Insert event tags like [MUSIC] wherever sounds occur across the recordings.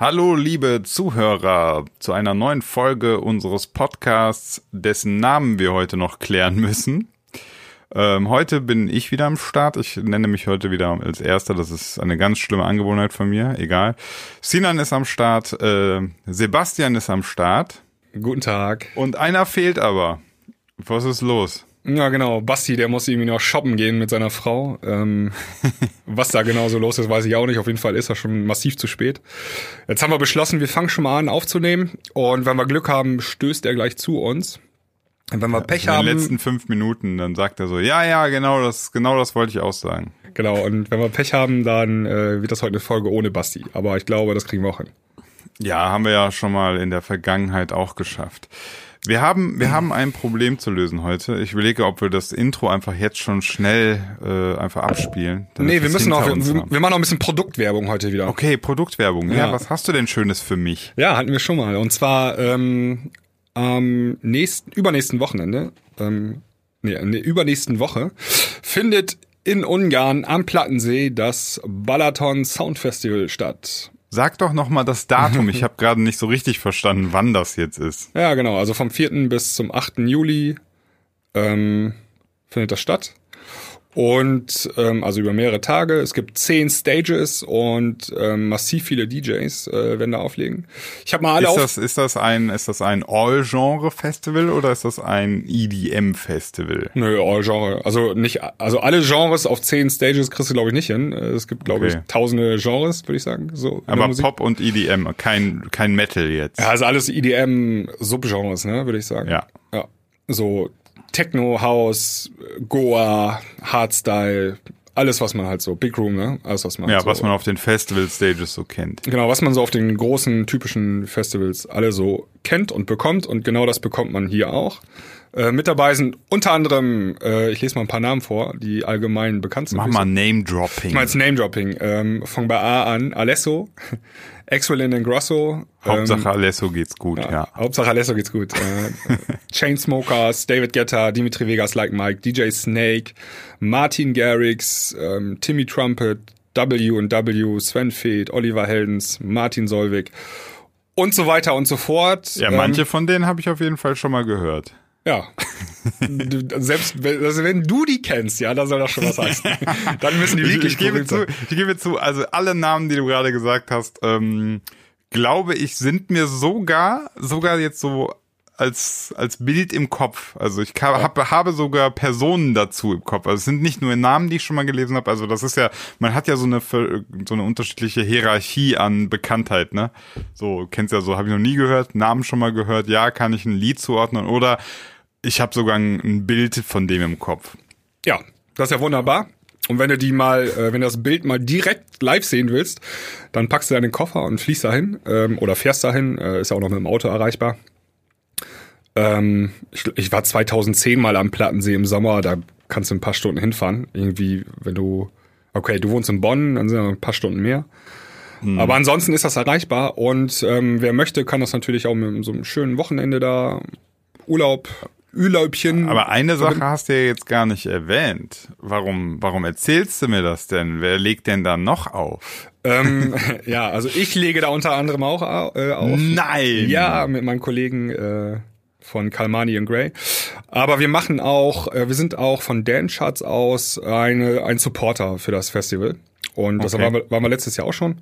Hallo, liebe Zuhörer, zu einer neuen Folge unseres Podcasts, dessen Namen wir heute noch klären müssen. Ähm, heute bin ich wieder am Start. Ich nenne mich heute wieder als Erster. Das ist eine ganz schlimme Angewohnheit von mir. Egal. Sinan ist am Start. Äh, Sebastian ist am Start. Guten Tag. Und einer fehlt aber. Was ist los? Ja, genau. Basti, der muss irgendwie noch shoppen gehen mit seiner Frau. Ähm, [LAUGHS] was da genau so los ist, weiß ich auch nicht. Auf jeden Fall ist er schon massiv zu spät. Jetzt haben wir beschlossen, wir fangen schon mal an aufzunehmen. Und wenn wir Glück haben, stößt er gleich zu uns. Und wenn wir Pech In haben. den letzten fünf Minuten, dann sagt er so, ja, ja, genau das, genau das wollte ich auch sagen. Genau, und wenn wir Pech haben, dann äh, wird das heute eine Folge ohne Basti. Aber ich glaube, das kriegen wir auch hin. Ja, haben wir ja schon mal in der Vergangenheit auch geschafft. Wir haben, wir haben ein Problem zu lösen heute. Ich überlege, ob wir das Intro einfach jetzt schon schnell äh, einfach abspielen. Nee, wir müssen auch, wir, wir machen noch ein bisschen Produktwerbung heute wieder. Okay, Produktwerbung. Ja. Ja. was hast du denn Schönes für mich? Ja, hatten wir schon mal. Und zwar ähm, am nächsten, übernächsten Wochenende, ähm, nee, in der übernächsten Woche, findet in Ungarn am Plattensee das Balaton Sound Festival statt. Sag doch noch mal das Datum. Ich habe gerade nicht so richtig verstanden, wann das jetzt ist. Ja, genau. Also vom 4. bis zum 8. Juli ähm, findet das statt. Und ähm, also über mehrere Tage. Es gibt zehn Stages und ähm, massiv viele DJs äh, werden da auflegen. Ich habe mal alle Ist das, ist das ein, ist das ein All-Genre-Festival oder ist das ein EDM-Festival? Nö, all Genre. Also nicht, also alle Genres auf zehn Stages kriegst du glaube ich nicht hin. Äh, Es gibt glaube Okay. ich tausende Genres, würde ich sagen. So Aber. Pop und EDM, kein, kein Metal jetzt. Ja, also alles EDM Subgenres, ne, würde ich sagen. Ja. Ja. So Techno, House, Goa, Hardstyle, alles was man halt so Big Room, ne, alles was man Ja, halt so, was man auf den Festival-Stages so kennt. Genau, was man so auf den großen typischen Festivals alle so kennt und bekommt und genau das bekommt man hier auch. Äh, mit dabei sind unter anderem, äh, ich lese mal ein paar Namen vor, die allgemein bekannt sind. Mach mal Name-Dropping. Ich meine Name-Dropping. Ähm, fang bei A an. Alesso, [LAUGHS] Axwell and Grosso. Hauptsache ähm, Alesso geht's gut, ja. Hauptsache Alesso geht's gut. Äh, [LAUGHS] Chainsmokers, David Guetta, Dimitri Vegas, Like Mike, DJ Snake, Martin Garrix, ähm, Timmy Trumpet, W&W, Sven Feth, Oliver Heldens, Martin Solvik und so weiter und so fort. Ja, Ähm, manche von denen habe ich auf jeden Fall schon mal gehört. Ja. Selbst wenn, also wenn du die kennst, ja, dann soll das schon was heißen. [LAUGHS] Dann müssen die Ich, wirklich ich, gebe berühmt zu, ich gebe zu, also alle Namen, die du gerade gesagt hast, ähm, glaube ich, sind mir sogar, sogar jetzt so als, als Bild im Kopf. Also ich ka- habe, sogar Personen dazu im Kopf. Also es sind nicht nur Namen, die ich schon mal gelesen habe. Also das ist ja, man hat ja so eine, so eine unterschiedliche Hierarchie an Bekanntheit, ne? So, kennst ja so, habe ich noch nie gehört, Namen schon mal gehört, ja, kann ich ein Lied zuordnen oder ich habe sogar ein, ein Bild von dem im Kopf. Ja, das ist ja wunderbar. Und wenn du die mal, äh, wenn du das Bild mal direkt live sehen willst, dann packst du deinen Koffer und fliegst dahin ähm, oder fährst dahin. Äh, ist ja auch noch mit dem Auto erreichbar. Ähm, ich, ich war 2010 mal am Plattensee im Sommer. Da kannst du ein paar Stunden hinfahren. Irgendwie, wenn du, okay, du wohnst in Bonn, dann sind noch ein paar Stunden mehr. Aber ansonsten ist das erreichbar und ähm, wer möchte, kann das natürlich auch mit so einem schönen Wochenende da Urlaub, Urlaubchen. Aber eine Sache hast du ja jetzt gar nicht erwähnt. Warum, warum erzählst du mir das denn? Wer legt denn da noch auf? ähm, [LAUGHS] [LAUGHS] ja, also ich lege da unter anderem auch au- äh, auf. Nein! Ja, mit meinem Kollegen äh, von Kalmani und Gray. Aber wir machen auch, äh, wir sind auch von Dance Charts aus eine, ein Supporter für das Festival. Und das Okay. waren wir, waren wir letztes Jahr auch schon.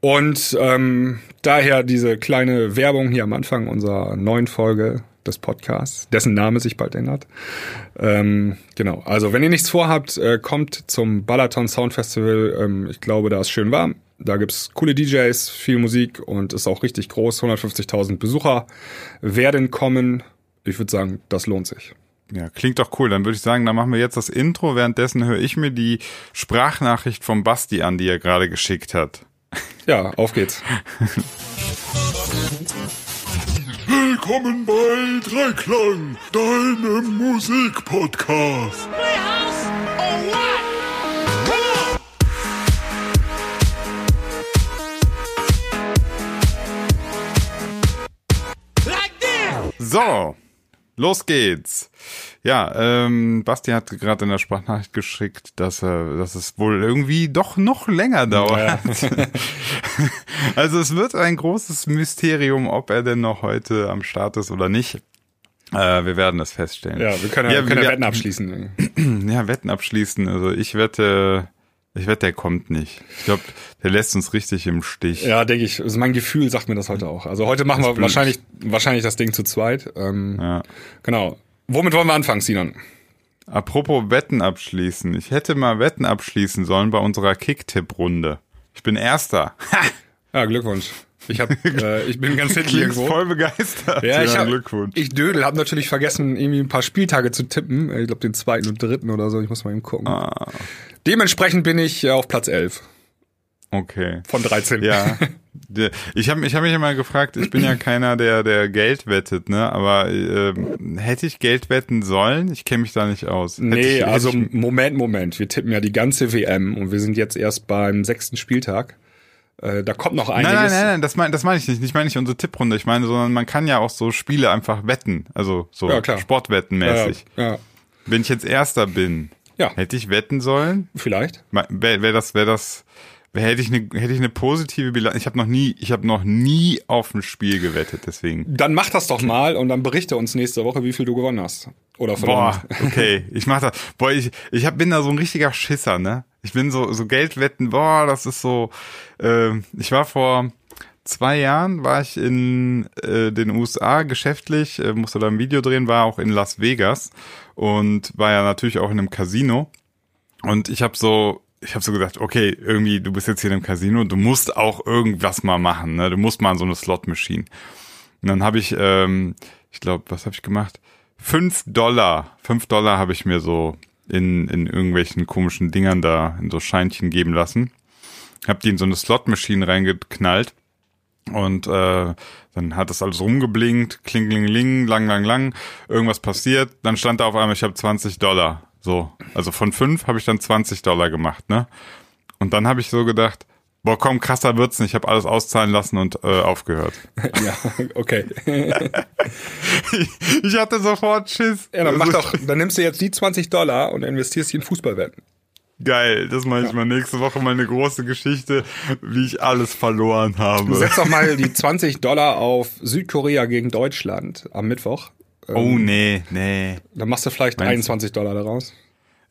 Und ähm, daher diese kleine Werbung hier am Anfang unserer neuen Folge des Podcasts, dessen Name sich bald ändert. Ähm, genau, also wenn ihr nichts vorhabt, äh, kommt zum Balaton Sound Festival. Ähm, ich glaube, da ist schön warm. Da gibt's coole DJs, viel Musik und ist auch richtig groß. 150.000 Besucher werden kommen. Ich würde sagen, das lohnt sich. Ja, klingt doch cool. Dann würde ich sagen, dann machen wir jetzt das Intro. Währenddessen höre ich mir die Sprachnachricht vom Basti an, die er gerade geschickt hat. Ja, auf geht's. Willkommen bei Dreiklang, deinem Musikpodcast. Playhouse So, los geht's. Ja, ähm, Basti hat gerade in der Sprachnachricht geschickt, dass, er, dass es wohl irgendwie doch noch länger dauert. [LAUGHS] Also es wird ein großes Mysterium, ob er denn noch heute am Start ist oder nicht. Äh, wir werden das feststellen. Ja, wir können ja, Ja, wir können ja Wetten abschließen. [CLEARS THROAT] Ja, Wetten abschließen. Also ich wette, ich wette, der kommt nicht. Ich glaube, der lässt uns richtig im Stich. Ja, denke ich. Also mein Gefühl sagt mir das heute auch. Also heute machen wir blut. wahrscheinlich, wahrscheinlich das Ding zu zweit. Ähm, Ja. Genau. Womit wollen wir anfangen, Sinan? Apropos Wetten abschließen. Ich hätte mal Wetten abschließen sollen bei unserer Kicktipp-Runde. Ich bin Erster. Ha! Ja, Glückwunsch. Ich hab, [LAUGHS] äh, ich bin ganz hinten irgendwo. voll begeistert. Ja, ich hab, Glückwunsch. ich Dödel, habe natürlich vergessen, irgendwie ein paar Spieltage zu tippen. Ich glaube, den zweiten und dritten oder so. Ich muss mal eben gucken. Ah, Dementsprechend bin ich äh, auf Platz 11 okay. von 13. Ja. [LAUGHS] Ich habe ich hab mich immer gefragt, ich bin ja [CLEARS THROAT] keiner, der, der Geld wettet, ne? Aber ähm, hätte ich Geld wetten sollen? Ich kenne mich da nicht aus. Hätte Nee, ich, also Moment, Moment. Wir tippen ja die ganze WM und wir sind jetzt erst beim sechsten Spieltag. Äh, da kommt noch Nein, einiges. nein, nein, nein, das meine das mein ich nicht. Ich meine nicht unsere Tipprunde. Ich meine, sondern man kann ja auch so Spiele einfach wetten. Also so Ja. Sportwettenmäßig. Ja, ja, Wenn ich jetzt Erster bin, Ja. hätte ich wetten sollen? vielleicht. Wäre wär das, wäre das, hätte ich eine, hätte ich eine positive Bilanz. Ich habe noch nie, ich habe noch nie auf ein Spiel gewettet, deswegen. Dann mach das doch mal und dann berichte uns nächste Woche, wie viel du gewonnen hast. Oder verloren. Boah, okay, ich mach das. Boah, ich, ich hab, bin da so ein richtiger Schisser, ne? Ich bin so, so Geldwetten, boah, das ist so, ähm, ich war vor zwei Jahren, war ich in äh, den USA geschäftlich, äh, musste da ein Video drehen, war auch in Las Vegas und war ja natürlich auch in einem Casino. Und ich habe so, ich habe so gedacht, okay, irgendwie, du bist jetzt hier einem Casino, du musst auch irgendwas mal machen, ne? Du musst mal an so eine Slot-Machine. Und dann habe ich, ähm, ich glaube, was habe ich gemacht? Fünf Dollar, fünf Dollar habe ich mir so in, in irgendwelchen komischen Dingern da, in so Scheinchen geben lassen. Hab die in so eine Slot-Machine reingeknallt. Und äh, dann hat das alles rumgeblinkt, klingelingeling, lang, lang, lang, irgendwas passiert. Dann stand da auf einmal, ich habe 20 Dollar. So, also von fünf habe ich dann 20 Dollar gemacht, ne? Und dann habe ich so gedacht, boah, komm, krasser wird's nicht. Ich habe alles auszahlen lassen und äh, aufgehört. [LAUGHS] ja, okay. [LAUGHS] Ich hatte sofort Schiss. Ja, dann mach Also, doch, dann nimmst du jetzt die 20 Dollar und investierst die in Fußballwetten. Geil, das mache ich mal nächste Woche mal eine große Geschichte, wie ich alles verloren habe. Setz doch mal die 20 Dollar auf Südkorea gegen Deutschland am Mittwoch. Oh nee, nee. Dann machst du vielleicht Meinst du? 21 Dollar daraus.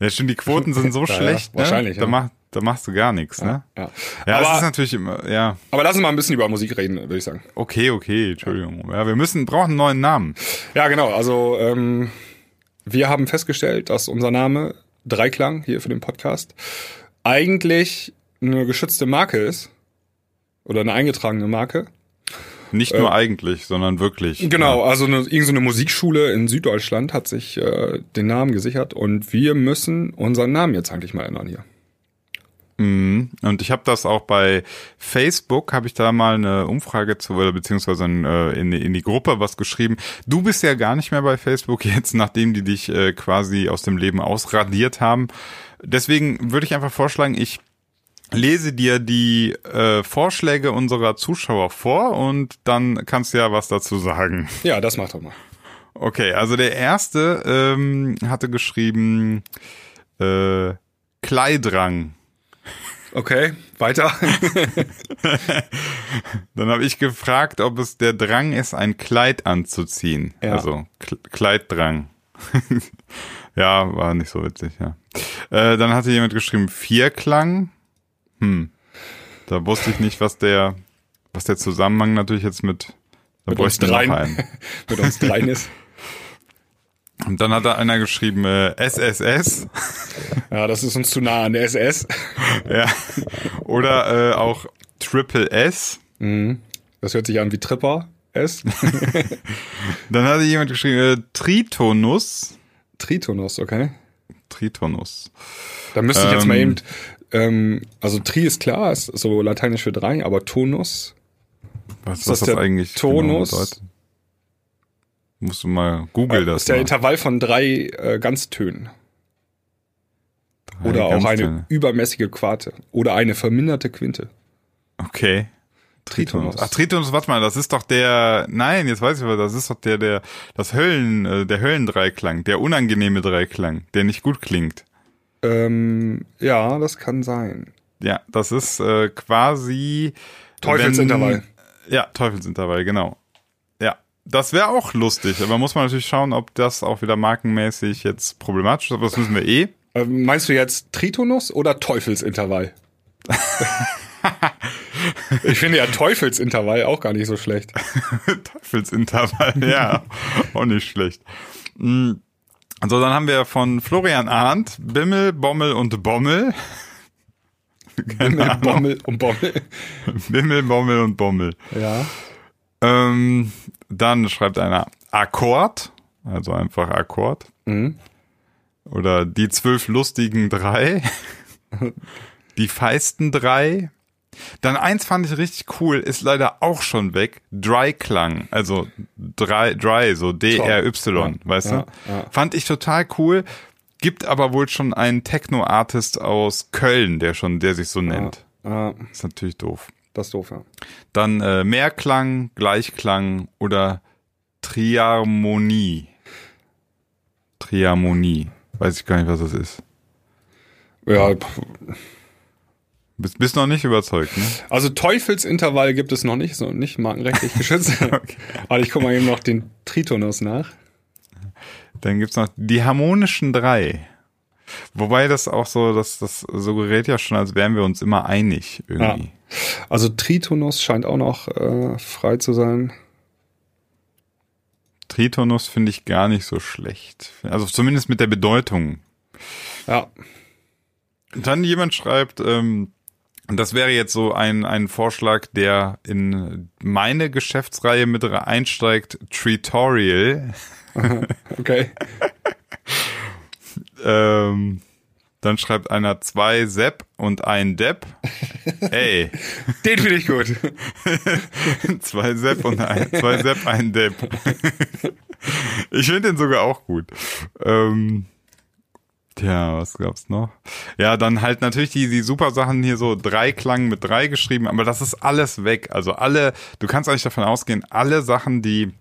Ja, stimmt, die Quoten sind so [LAUGHS] Ja, ja, schlecht, ne? wahrscheinlich, Da, ja. mach, da machst du gar nichts, ne? Ja. Ja, das ist aber, natürlich immer, ja, aber lass uns mal ein bisschen über Musik reden, würde ich sagen. okay, okay, Entschuldigung. Ja, wir müssen, brauchen einen neuen Namen. Ja, genau. Also ähm, wir haben festgestellt, dass unser Name Dreiklang hier für den Podcast eigentlich eine geschützte Marke ist oder eine eingetragene Marke. Nicht nur eigentlich, sondern wirklich. Genau, also eine, irgendeine Musikschule in Süddeutschland hat sich äh, den Namen gesichert und wir müssen unseren Namen jetzt eigentlich mal ändern hier. Mhm. Und ich habe das auch bei Facebook, habe ich da mal eine Umfrage zu, oder beziehungsweise in, äh, in, in die Gruppe was geschrieben. Du bist ja gar nicht mehr bei Facebook jetzt, [LAUGHS] nachdem die dich äh, quasi aus dem Leben ausradiert haben. Deswegen würde ich einfach vorschlagen, ich lese dir die äh, Vorschläge unserer Zuschauer vor und dann kannst du ja was dazu sagen. [LAUGHS] Ja, das macht doch mal. Okay, also der erste ähm, hatte geschrieben äh, Kleidrang. Okay, weiter. [LAUGHS] Dann habe ich gefragt, ob es der Drang ist, ein Kleid anzuziehen. Ja. Also Kleiddrang. [LAUGHS] ja, war nicht so witzig, ja. Äh, dann hatte jemand geschrieben Vierklang. Hm. Da wusste ich nicht, was der, was der Zusammenhang natürlich jetzt mit, da Mit uns bräuchten wir noch einen. [LAUGHS] Mit uns dreien ist. Und dann hat da einer geschrieben äh, SSS. Ja, das ist uns zu nah an der SS. [LAUGHS] ja. Oder äh, auch Triple S. Das hört sich an wie Tripper S. [LAUGHS] Dann hatte jemand geschrieben äh, Tritonus. Tritonus, okay. Tritonus. Da müsste ich jetzt mal Ähm. eben, ähm, also Tri ist klar, ist so lateinisch für drei, aber Tonus, Was, Ist das das eigentlich Tonus? genau? Musst du mal google das ist der mal. Intervall von drei äh, Ganztönen. Oder auch eine übermäßige Quarte. Oder eine verminderte Quinte. Okay. Tritonus. Ach, Tritonus, warte mal, das ist doch der, nein, jetzt weiß ich was, das ist doch der, der, das Höllen, äh, der Höllendreiklang, der unangenehme Dreiklang, der nicht gut klingt. Ähm, ja, das kann sein. Ja, das ist äh, quasi Teufelsintervall. Wenn, ja, Teufelsintervall, genau. Das wäre auch lustig, aber muss man natürlich schauen, ob das auch wieder markenmäßig jetzt problematisch ist, aber das müssen wir eh. Äh, meinst du jetzt Tritonus oder Teufelsintervall? [LAUGHS] ich finde ja Teufelsintervall auch gar nicht so schlecht. [LAUGHS] Teufelsintervall, ja, [LAUGHS] auch nicht schlecht. Mm. Also dann haben wir von Florian Arndt Bimmel, Bommel und Bommel. Bimmel, Bommel und Bommel. Bimmel, Bommel und Bommel. Ja. Ähm, dann schreibt einer Akkord, also einfach Akkord. Mhm. Oder die zwölf lustigen drei. [LAUGHS] die feisten drei. Dann eins fand ich richtig cool, ist leider auch schon weg. Dry Klang, also dry, dry so D-R-Y, Ja, weißt ja, du? ja. Fand ich total cool. Gibt aber wohl schon einen Techno-Artist aus Köln, der schon, der sich so nennt. Ist natürlich doof. Das ist doof, ja. Dann äh, Mehrklang, Gleichklang oder Triharmonie. Triharmonie. Weiß ich gar nicht, was das ist. Ja, pff, Bist, bist noch nicht überzeugt, ne? also Teufelsintervall gibt es noch nicht, so nicht markenrechtlich geschützt. [LAUGHS] [LAUGHS] Aber ich gucke mal eben noch den Tritonus nach. Dann gibt's noch die harmonischen drei. Wobei das auch so, das, das suggeriert ja schon, als wären wir uns immer einig irgendwie. Also Tritonus scheint auch noch äh, frei zu sein. Tritonus finde ich gar nicht so schlecht. Also zumindest mit der Bedeutung. Ja, Dann jemand schreibt, ähm, das wäre jetzt so ein, ein Vorschlag, der in meine Geschäftsreihe mit einsteigt, Tutorial. okay. [LAUGHS] Ähm, dann schreibt einer zwei Sepp und ein Depp. Ey, [LAUGHS] Den finde ich gut. [LAUGHS] zwei Sepp und ein, zwei Sepp, ein Depp. Ich finde den sogar auch gut. Ähm, tja, was gab's noch? Ja, dann halt natürlich die, die super Sachen hier so drei Klang mit drei geschrieben, aber das ist alles weg. Also alle, du kannst eigentlich davon ausgehen, alle Sachen, die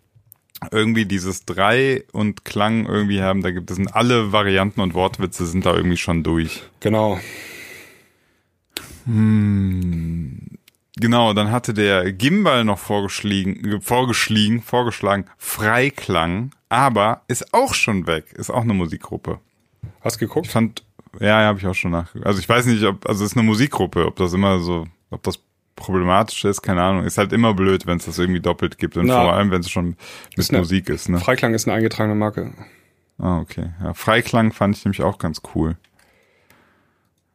irgendwie dieses drei und Klang irgendwie haben, da gibt es sind alle Varianten und Wortwitze sind da irgendwie schon durch. Genau. Genau, dann hatte der Gimbal noch vorgeschlagen, vorgeschlagen, vorgeschlagen, Freiklang, aber ist auch schon weg, ist auch eine Musikgruppe. Hast Ich geguckt? fand, ja, ja, habe ich auch schon nach. Also ich weiß nicht, ob, also es ist eine Musikgruppe, ob das immer so, ob das problematisch ist, keine Ahnung. Ist halt immer blöd, wenn es das irgendwie doppelt gibt und Na, vor allem, wenn es schon mit eine- Musik ist, ne? Freiklang ist eine eingetragene Marke. Ah, okay. Ja, Freiklang fand ich nämlich auch ganz cool.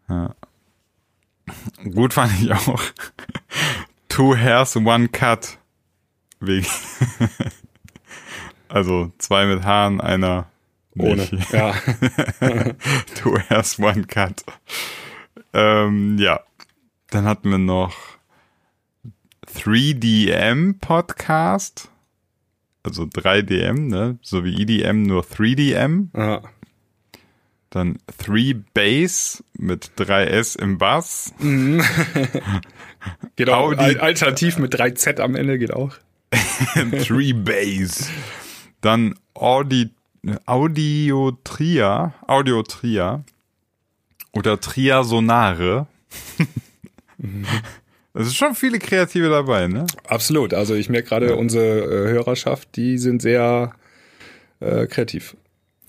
Ja. Gut fand ich auch. [LAUGHS] Two hairs, one cut. Wegen. [LAUGHS] also zwei mit Haaren, einer Ohne. nicht. Ja. [LAUGHS] Two hairs, one cut. Ähm, ja. Dann hatten wir noch 3DM Podcast. Also 3DM, ne? So wie EDM, nur 3DM. ja. Dann 3 Bass mit 3S im Bass. [LAUGHS] Geht auch Audi- al- alternativ mit 3Z am Ende geht auch. [LAUGHS] 3 Bass. Dann Audi, Audiotria, Audiotria oder Triasonare. Es ist schon viele Kreative dabei, ne? Absolut. Also ich merke gerade, unsere äh, Hörerschaft, die sind sehr äh, kreativ.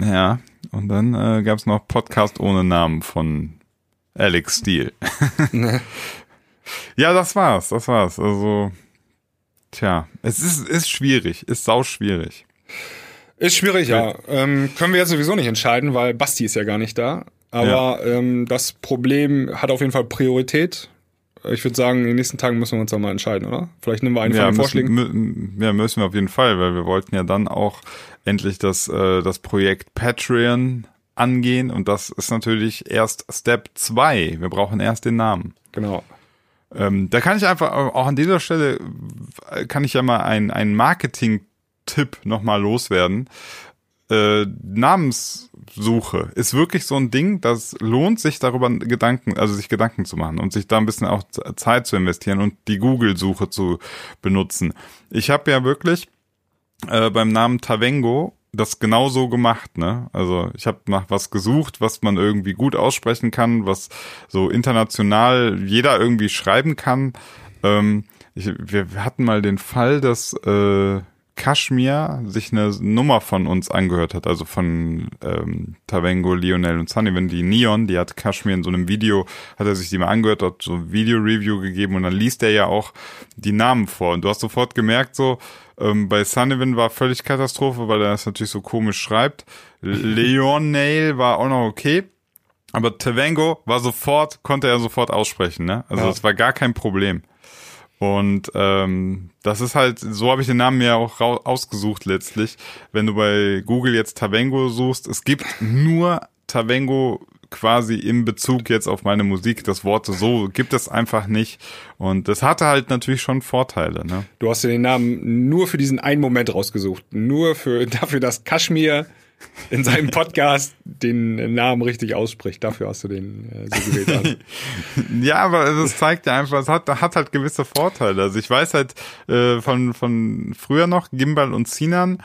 Ja. Und dann äh, gab es noch Podcast ohne Namen von Alex Steele. [LAUGHS] ja, das war's, das war's. Also, tja, es ist, ist schwierig, ist sau schwierig. Ist schwierig, ja. Ähm, können wir jetzt sowieso nicht entscheiden, weil Basti ist ja gar nicht da. Aber ähm, das Problem hat auf jeden Fall Priorität. Ich würde sagen, in den nächsten Tagen müssen wir uns dann mal entscheiden, oder? Vielleicht nehmen wir einen Ja von den Vorschlägen. ja, müssen wir auf jeden Fall, weil wir wollten ja dann auch endlich das, äh, das Projekt Patreon angehen und das ist natürlich erst Step 2. Wir brauchen erst den Namen. Genau. Ähm, da kann ich einfach, auch an dieser Stelle, äh, kann ich ja mal einen, einen Marketing-Tipp nochmal loswerden. Äh, Namenssuche ist wirklich so ein Ding, das lohnt sich darüber Gedanken, also sich Gedanken zu machen und sich da ein bisschen auch Zeit zu investieren und die Google-Suche zu benutzen. Ich habe ja wirklich äh, beim Namen Tavengo das genau so gemacht, ne? Also ich habe nach was gesucht, was man irgendwie gut aussprechen kann, was so international jeder irgendwie schreiben kann. Ähm, ich, wir hatten mal den Fall, dass äh, Kashmir sich eine Nummer von uns angehört hat, also von ähm, Tavengo, Lionel und Sunny, wenn die Neon, die hat Kashmir in so einem Video, hat er sich die mal angehört, hat so ein Video-Review gegeben und dann liest er ja auch die Namen vor und du hast sofort gemerkt so, ähm, bei Sullivan war völlig Katastrophe, weil er das natürlich so komisch schreibt. Leonel war auch noch okay. Aber Tavengo war sofort, konnte er sofort aussprechen, ne? Also Ja. es war gar kein Problem. Und ähm, das ist halt, so habe ich den Namen mir auch ausgesucht letztlich. Wenn du bei Google jetzt Tavengo suchst, es gibt nur Tavengo quasi im Bezug jetzt auf meine Musik. Das Wort so gibt es einfach nicht. Und das hatte halt natürlich schon Vorteile, ne? Du hast dir den Namen nur für diesen einen Moment rausgesucht. Nur für, [LAUGHS] dafür, dass Kashmir in seinem Podcast den Namen richtig ausspricht. Dafür hast du den äh, so gewählt. [LAUGHS] Ja, aber es zeigt ja einfach, es hat, hat halt gewisse Vorteile. Also ich weiß halt äh, von, von früher noch, Gimbal und Sinan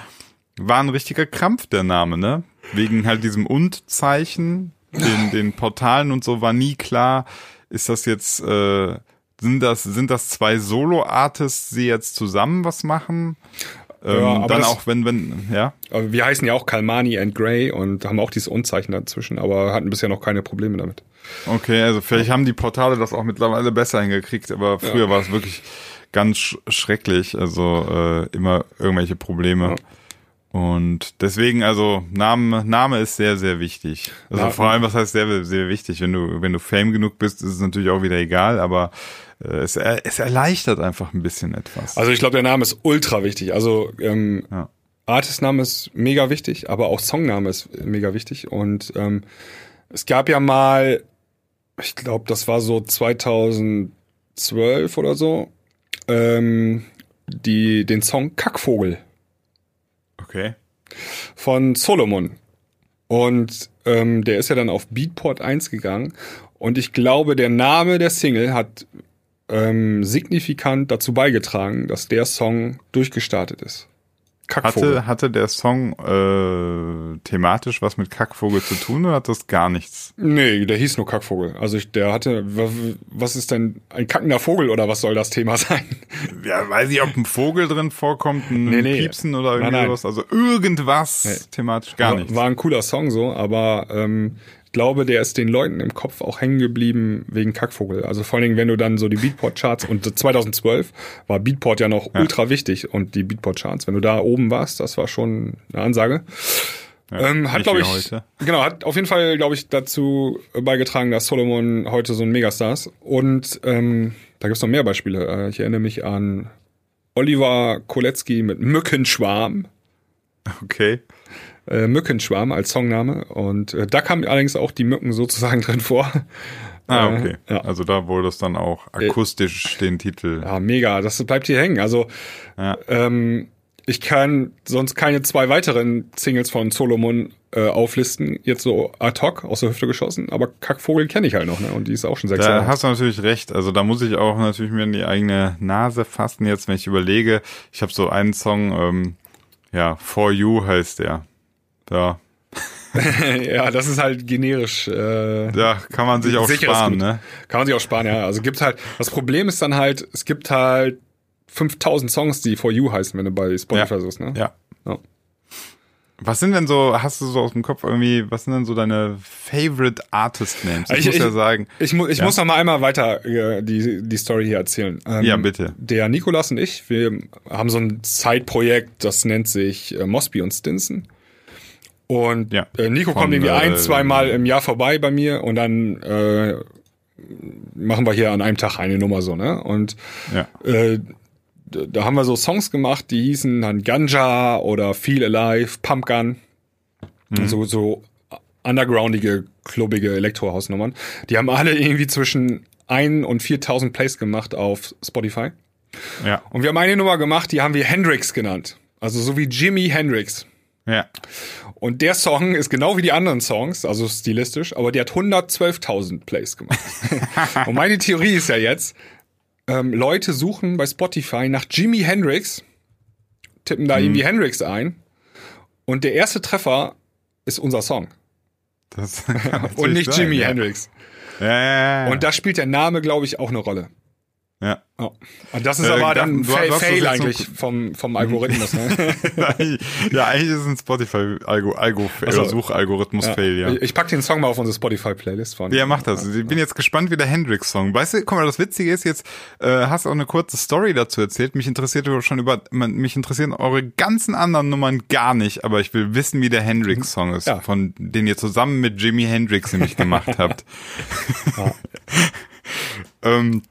war ein richtiger Krampf der Name, ne? Wegen halt diesem Und-Zeichen, den, [LAUGHS] den Portalen und so war nie klar, ist das jetzt, äh, sind das, sind das zwei Solo-Artists, die jetzt zusammen was machen? Ähm, aber dann das- auch, wenn, wenn, ja. Wir heißen ja auch Kalmani and Grey und haben auch dieses Unzeichen dazwischen, aber hatten bisher noch keine Probleme damit. Okay, also vielleicht haben die Portale das auch mittlerweile besser hingekriegt, aber früher war es wirklich ganz sch schrecklich, also äh, immer irgendwelche Probleme. Und deswegen, also Name, Name ist sehr, sehr wichtig. Also Ja, vor allem, was heißt sehr, sehr wichtig? Wenn du, wenn du Fame genug bist, ist es natürlich auch wieder egal, aber es, er, es erleichtert einfach ein bisschen etwas. Also ich glaube, der Name ist ultra wichtig. Also ähm, Ja. Artistname ist mega wichtig, aber auch Songname ist mega wichtig. Und ähm, es gab ja mal, ich glaube, das war so 2012 oder so, ähm, die, den Song Kackvogel okay. von Solomon. Und ähm, der ist ja dann auf Beatport 1 gegangen. Und ich glaube, der Name der Single hat ähm, signifikant dazu beigetragen, dass der Song durchgestartet ist. Kackvogel. Hatte, hatte der Song äh, thematisch was mit Kackvogel zu tun oder hat das gar nichts? Nee, der hieß nur Kackvogel. Also ich, der hatte, was ist denn ein kackender Vogel oder was soll das Thema [LAUGHS] sein? Ja, weiß ich, ob ein Vogel drin vorkommt, ein Nee, nee. Piepsen oder irgendwie Nein, nein. sowas. Also irgendwas thematisch gar war, nichts. war ein cooler Song so, aber ähm, glaube, der ist den Leuten im Kopf auch hängen geblieben wegen Kackvogel. Also vor allen Dingen, wenn du dann so die Beatport-Charts und 2012 war Beatport ja noch ultra wichtig und die Beatport-Charts, wenn du da oben warst, das war schon eine Ansage. ähm, hat, glaube ich, heute. genau, hat auf jeden Fall, glaube ich, dazu beigetragen, dass Solomon heute so ein Megastar ist. Und ähm, da gibt's noch mehr Beispiele. Äh, Ich erinnere mich an Oliver Kolecki mit Mückenschwarm Okay. Äh, Mückenschwarm als Songname und äh, da kamen allerdings auch die Mücken sozusagen [LAUGHS] drin vor. Ah, Äh, okay. ja. Also da wurde es dann auch akustisch den Titel. Ja, mega, das bleibt hier hängen. Also Ja. ähm, ich kann sonst keine zwei weiteren Singles von Solomon äh, auflisten, jetzt so ad hoc aus der Hüfte geschossen, aber Kackvogel kenne ich halt noch, ne? Und die ist auch schon sechs Da hast du natürlich recht. Also da muss ich auch natürlich mir in die eigene Nase fassen jetzt, wenn ich überlege. Ich habe so einen Song, ähm, ja, For You heißt der. Da, [LAUGHS] ja, das ist halt generisch. Äh, da kann man sich auch sparen, Gut. ne? Kann man sich auch sparen, ja. Also gibt halt, das Problem ist dann halt, es gibt halt 5000 Songs, die For You heißen, wenn du bei Spotify Ja. suchst, ne? Ja. Ja. Was sind denn so, hast du so aus dem Kopf irgendwie, was sind denn so deine Favorite Artist Names? Ich, Ich- muss ich- ja sagen, Ich, mu ich Ja. muss noch mal einmal weiter äh, die, die Story hier erzählen. Ähm, Ja, bitte. Der Nikolas und ich, wir haben so ein Zeitprojekt, das nennt sich äh, Mosby und Stinson. Und Ja. äh, Nico kommt irgendwie ein, äh, zwei Mal im Jahr vorbei bei mir und dann äh, machen wir hier an einem Tag eine Nummer so, ne? Und ja. äh, da haben wir so Songs gemacht, die hießen dann Ganja oder Feel Alive, Pumpgun. So, so undergroundige, klubbige Elektrohausnummern. Die haben alle irgendwie zwischen 1 und 4000 Plays gemacht auf Spotify. Ja. Und wir haben eine Nummer gemacht, die haben wir Hendrix genannt. Also so wie Jimi Hendrix. Ja. Und der Song ist genau wie die anderen Songs, also stilistisch, aber der hat 112.000 Plays gemacht. [LAUGHS] und meine Theorie ist ja jetzt, ähm, Leute suchen bei Spotify nach Jimi Hendrix, tippen da irgendwie Hendrix ein und der erste Treffer ist unser Song [LAUGHS] und nicht sein, Jimi ja. Hendrix. Ja, ja. Und da spielt der Name, glaube ich, auch eine Rolle. Ja. Ja. Und das ist Äh, aber da- dann du- Fail, Fail so- eigentlich vom, vom [LAUGHS] Algorithmus. Ne? [LAUGHS] ja, eigentlich ist es ein Spotify-Algo, Algo, so. Suchalgorithmus-Fail, ja. Ich, pack den Song mal auf unsere Spotify-Playlist von. Ja, mach das. Ich bin jetzt gespannt, wie der Hendrix-Song. Weißt du, guck mal, das Witzige ist jetzt, äh, hast auch eine kurze Story dazu erzählt. Mich interessiert schon über, mich interessieren eure ganzen anderen Nummern gar nicht, aber ich will wissen, wie der Hendrix-Song ist, Ja. von den ihr zusammen mit Jimi Hendrix nämlich gemacht [LAUGHS] habt. ähm,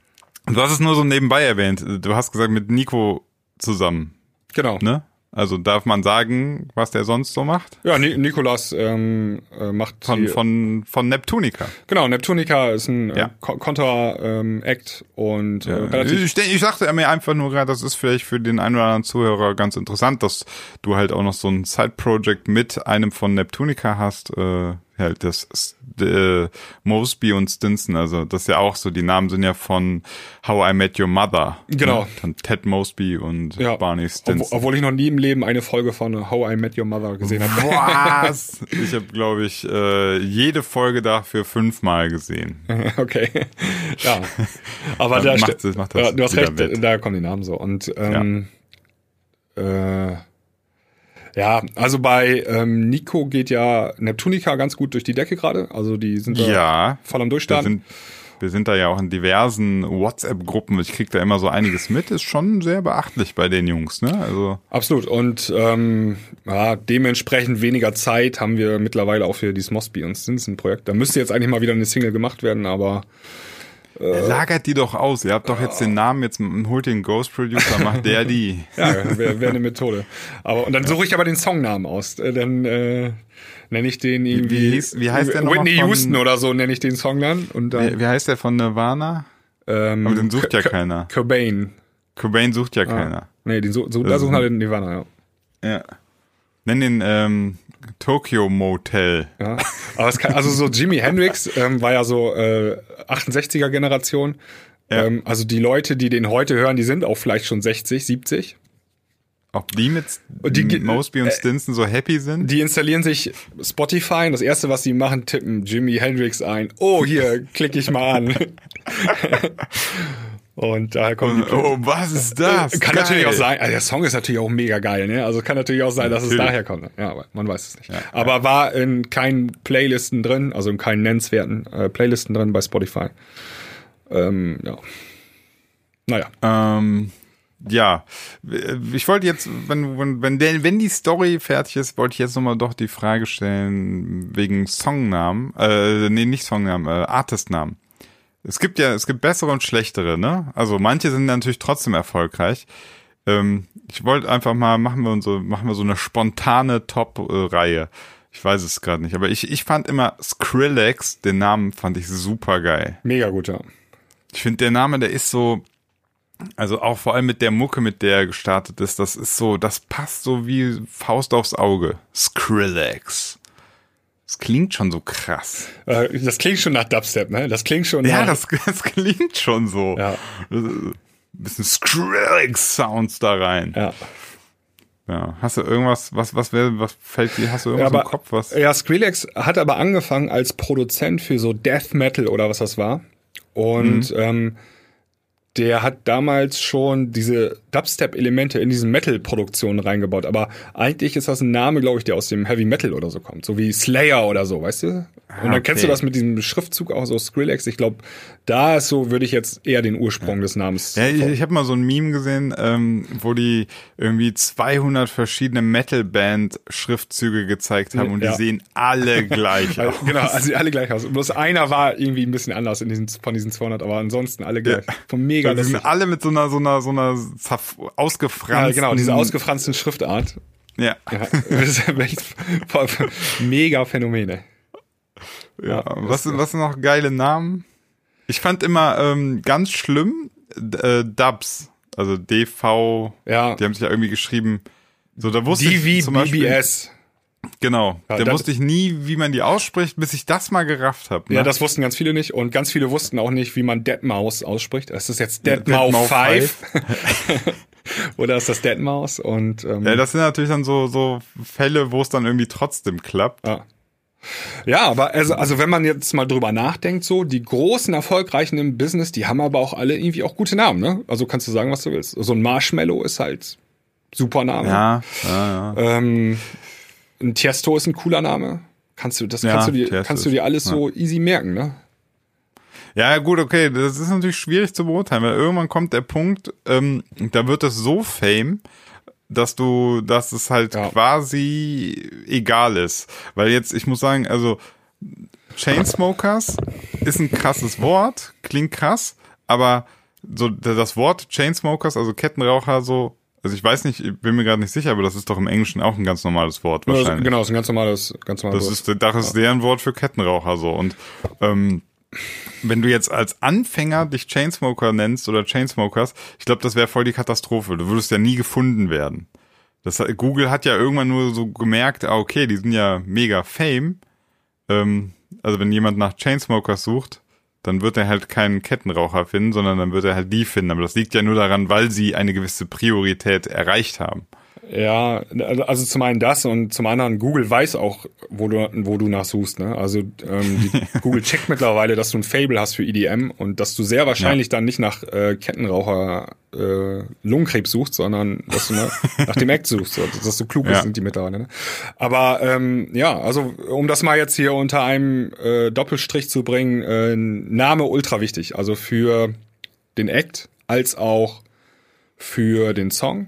du hast es nur so nebenbei erwähnt. Du hast gesagt, mit Nico zusammen, Genau. ne? Also darf man sagen, was der sonst so macht? Ja, Ni Nikolas ähm, äh, macht Von, die- von, von Neptunica. genau Neptunica ist ein Ja. äh, Ko- Kontra-Act und äh, relativ Ich, ich dachte mir einfach nur gerade, das ist vielleicht für den einen oder anderen Zuhörer ganz interessant, dass du halt auch noch so ein Side-Project mit einem von Neptunica hast, äh, halt das äh, Mosby und Stinson, also das ist ja auch so, die Namen sind ja von How I Met Your Mother. Genau. Ne? Dann Ted Mosby und ja, Barney Stinson. obwohl ich noch nie im Leben eine Folge von How I Met Your Mother gesehen habe. Was? [LAUGHS] Ich habe, glaube ich, äh, jede Folge dafür fünfmal gesehen. [LAUGHS] okay. ja. Aber Ja, da macht- macht das ja, du hast recht, wett. da kommen die Namen so. Und ähm, äh, ja, also bei ähm, Nico geht ja Neptunica ganz gut durch die Decke gerade. Also die sind da Ja. voll am Wir Durchstarten. sind, wir sind da ja auch in diversen WhatsApp-Gruppen. Ich krieg da immer so einiges mit. Ist schon sehr beachtlich bei den Jungs, ne? Also Absolut. Und ähm, ja, dementsprechend weniger Zeit haben wir mittlerweile auch für dieses Mosby und Stinson-Projekt. Da müsste jetzt eigentlich mal wieder eine Single gemacht werden, aber lagert die doch aus. Ihr habt doch jetzt den Namen, jetzt holt den Ghost Producer, macht der die. [LAUGHS] ja, wäre wär eine Methode. Aber und dann suche ich aber den Songnamen aus. Äh, Dann äh, nenne ich den irgendwie. Wie hieß- wie heißt der Whitney von- Houston oder so nenne ich den Song dann. Und dann Wie, wie heißt der von Nirvana? ähm, Aber den sucht ja keiner. Cobain. Cobain sucht ja keiner. Nee, den so, so, da suchen halt den Nirvana, ja. Ja. Nenn den ähm, Tokyo Motel. Ja, aber es kann, also so Jimi Hendrix ähm, war ja so äh, 68er Generation. Ja. Ähm, also die Leute, die den heute hören, die sind auch vielleicht schon 60, 70. Ob die mit die- Mosby und äh, Stinson so happy sind? Die installieren sich Spotify und das erste, was sie machen, tippen Jimi Hendrix ein. Oh, hier klicke ich mal an. [LAUGHS] und daher kommen die. Oh, was ist das? Kann Geil. natürlich auch sein, also der Song ist natürlich auch mega geil, ne? Also kann natürlich auch sein, dass es Natürlich. daher kommt. Ja, aber man weiß es nicht. Aber war in keinen Playlisten drin, also in keinen nennenswerten äh, Playlisten drin bei Spotify. Ähm, ja. Naja. Ähm, ja, ich wollte jetzt, wenn, wenn, wenn, wenn die Story fertig ist, wollte ich jetzt nochmal doch die Frage stellen, wegen Songnamen, äh, nee, nicht Songnamen, äh, Artistnamen. Es gibt ja, es gibt bessere und schlechtere, ne? Also manche sind natürlich trotzdem erfolgreich. Ähm, ich wollte einfach mal, machen wir unsere, machen wir so eine spontane Top-Reihe. Ich weiß es gerade nicht, aber ich, ich fand immer Skrillex, den Namen fand ich super geil. Mega gut, ja. Ich finde, der Name, der ist so, also auch vor allem mit der Mucke, mit der er gestartet ist, das ist so, das passt so wie Faust aufs Auge. Skrillex. Das klingt schon so krass. Äh, das klingt schon nach Dubstep, ne? Das klingt schon Ja, das, das klingt schon so. Ja. Bisschen Skrillex-Sounds da rein. ja. Ja. Hast du irgendwas, was, was wäre, was fällt dir, hast du irgendwas aber, im Kopf, was? ja, Skrillex hat aber angefangen als Produzent für so Death Metal oder was das war. Und Mhm. ähm, der hat damals schon diese Dubstep-Elemente in diesen Metal-Produktionen reingebaut. Aber eigentlich ist das ein Name, glaube ich, der aus dem Heavy Metal oder so kommt. So wie Slayer oder so, weißt du? Und dann kennst du okay. das mit diesem Schriftzug auch so Skrillex. Ich glaube, da ist so, würde ich jetzt eher den Ursprung des Namens. Ja, ich, ich habe mal so ein Meme gesehen, ähm, wo die irgendwie 200 verschiedene Metal-Band-Schriftzüge gezeigt haben und Ja. die sehen alle [LAUGHS] gleich aus. Also, genau, also alle gleich aus. Bloß einer war irgendwie ein bisschen anders in diesen, von diesen 200, aber ansonsten alle gleich. Vom mega Die sind alle mit so einer, so einer, so einer zerf- Ja, ausgefransten. genau, diese ausgefransten Schriftart. Ja. Ja, das ist echt mega Phänomene. ja. Was, sind- was sind noch geile Namen? Ich fand immer ähm, ganz schlimm äh, Dubs, also DV. Ja. Die haben sich ja irgendwie geschrieben. So, da wusste ich zum Beispiel, DVBBS. Genau. Ja, da wusste ich nie, wie man die ausspricht, bis ich das mal gerafft habe. Ja, das wussten ganz viele nicht und ganz viele wussten auch nicht, wie man Deadmaus ausspricht. Ist das jetzt Deadmau Deadmau 5? Five. [LAUGHS] Oder ist das Deadmaus? Und ähm, Ja, das sind natürlich dann so, so Fälle, wo es dann irgendwie trotzdem klappt. ja. Ja, aber also, also wenn man jetzt mal drüber nachdenkt, so die großen Erfolgreichen im Business, die haben aber auch alle irgendwie auch gute Namen, ne? Also kannst du sagen, was du willst. So ein Marshmallow ist halt super Name. Ja, ja, ja. Ähm, ein Tiesto ist ein cooler Name. Kannst du das Ja, kannst du dir Tiesto kannst du ist- dir alles ja. so easy merken, ne? Ja, gut, okay, das ist natürlich schwierig zu beurteilen, weil irgendwann kommt der Punkt, ähm, da wird es so Fame, dass du, dass es halt Ja. quasi egal ist. Weil jetzt, ich muss sagen, also Chainsmokers ist ein krasses Wort, klingt krass, aber so das Wort Chainsmokers, also Kettenraucher, so, also ich weiß nicht, ich bin mir gerade nicht sicher, aber das ist doch im Englischen auch ein ganz normales Wort wahrscheinlich. Genau, ist ein ganz normales, ganz normales. Das ist, das ist deren Wort für Kettenraucher so. Und ähm, wenn du jetzt als Anfänger dich Chainsmoker nennst oder Chainsmokers, ich glaube, das wäre voll die Katastrophe. Du würdest ja nie gefunden werden. Das, Google hat ja irgendwann nur so gemerkt, ah, okay, die sind ja mega fame. Ähm, also wenn jemand nach Chainsmokers sucht, dann wird er halt keinen Kettenraucher finden, sondern dann wird er halt die finden. Aber das liegt ja nur daran, weil sie eine gewisse Priorität erreicht haben. Ja, also zum einen das und zum anderen Google weiß auch, wo du, wo du nachsuchst. Ne? Also ähm, [LAUGHS] Google checkt mittlerweile, dass du ein Fable hast für EDM und dass du sehr wahrscheinlich dann nicht nach äh, Kettenraucher äh, Lungenkrebs suchst, sondern dass du ne, nach dem Act suchst. Dass du klug bist, Ja. sind die mittlerweile. Ne? Aber ähm, ja, also um das mal jetzt hier unter einem äh, Doppelstrich zu bringen, äh, Name ultra wichtig. Also für den Act als auch für den Song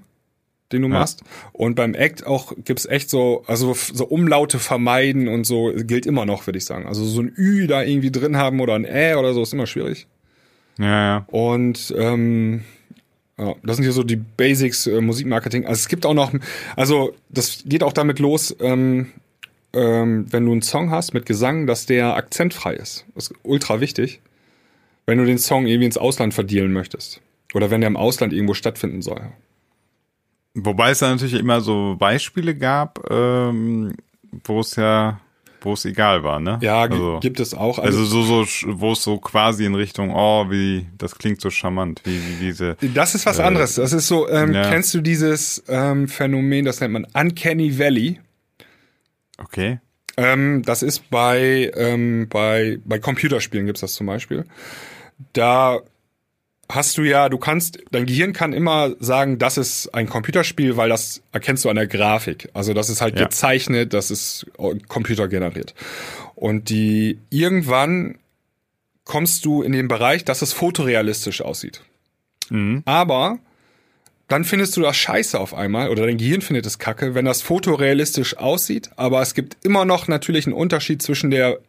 den du machst. Und beim Act auch gibt's echt so, also so Umlaute vermeiden und so gilt immer noch, würde ich sagen. Also so ein Ü da irgendwie drin haben oder ein Ä oder so ist immer schwierig. Ja, ja. Und ähm, ja, das sind hier so die Basics äh, Musikmarketing. Also es gibt auch noch, also das geht auch damit los, ähm, ähm, wenn du einen Song hast mit Gesang, dass der akzentfrei ist. Das ist ultra wichtig. Wenn du den Song irgendwie ins Ausland verdienen möchtest. Oder wenn der im Ausland irgendwo stattfinden soll. Wobei es da natürlich immer so Beispiele gab, ähm, wo es ja, wo es egal war, ne? Ja, also, gibt es auch. also so, so, sch- wo es so quasi in Richtung, oh, wie, das klingt so charmant, wie, wie diese, Das ist was anderes. Das ist so, ähm, ja. kennst du dieses ähm, Phänomen, das nennt man Uncanny Valley? okay, Ähm, das ist bei, ähm, bei, bei Computerspielen gibt's das zum Beispiel. Da hast du ja, du kannst, dein Gehirn kann immer sagen, das ist ein Computerspiel, weil das erkennst du an der Grafik. Also das ist halt Ja. gezeichnet, das ist computergeneriert. Und die irgendwann kommst du in den Bereich, dass es fotorealistisch aussieht. Aber dann findest du das scheiße auf einmal oder dein Gehirn findet es kacke, wenn das fotorealistisch aussieht, aber es gibt immer noch natürlich einen Unterschied zwischen der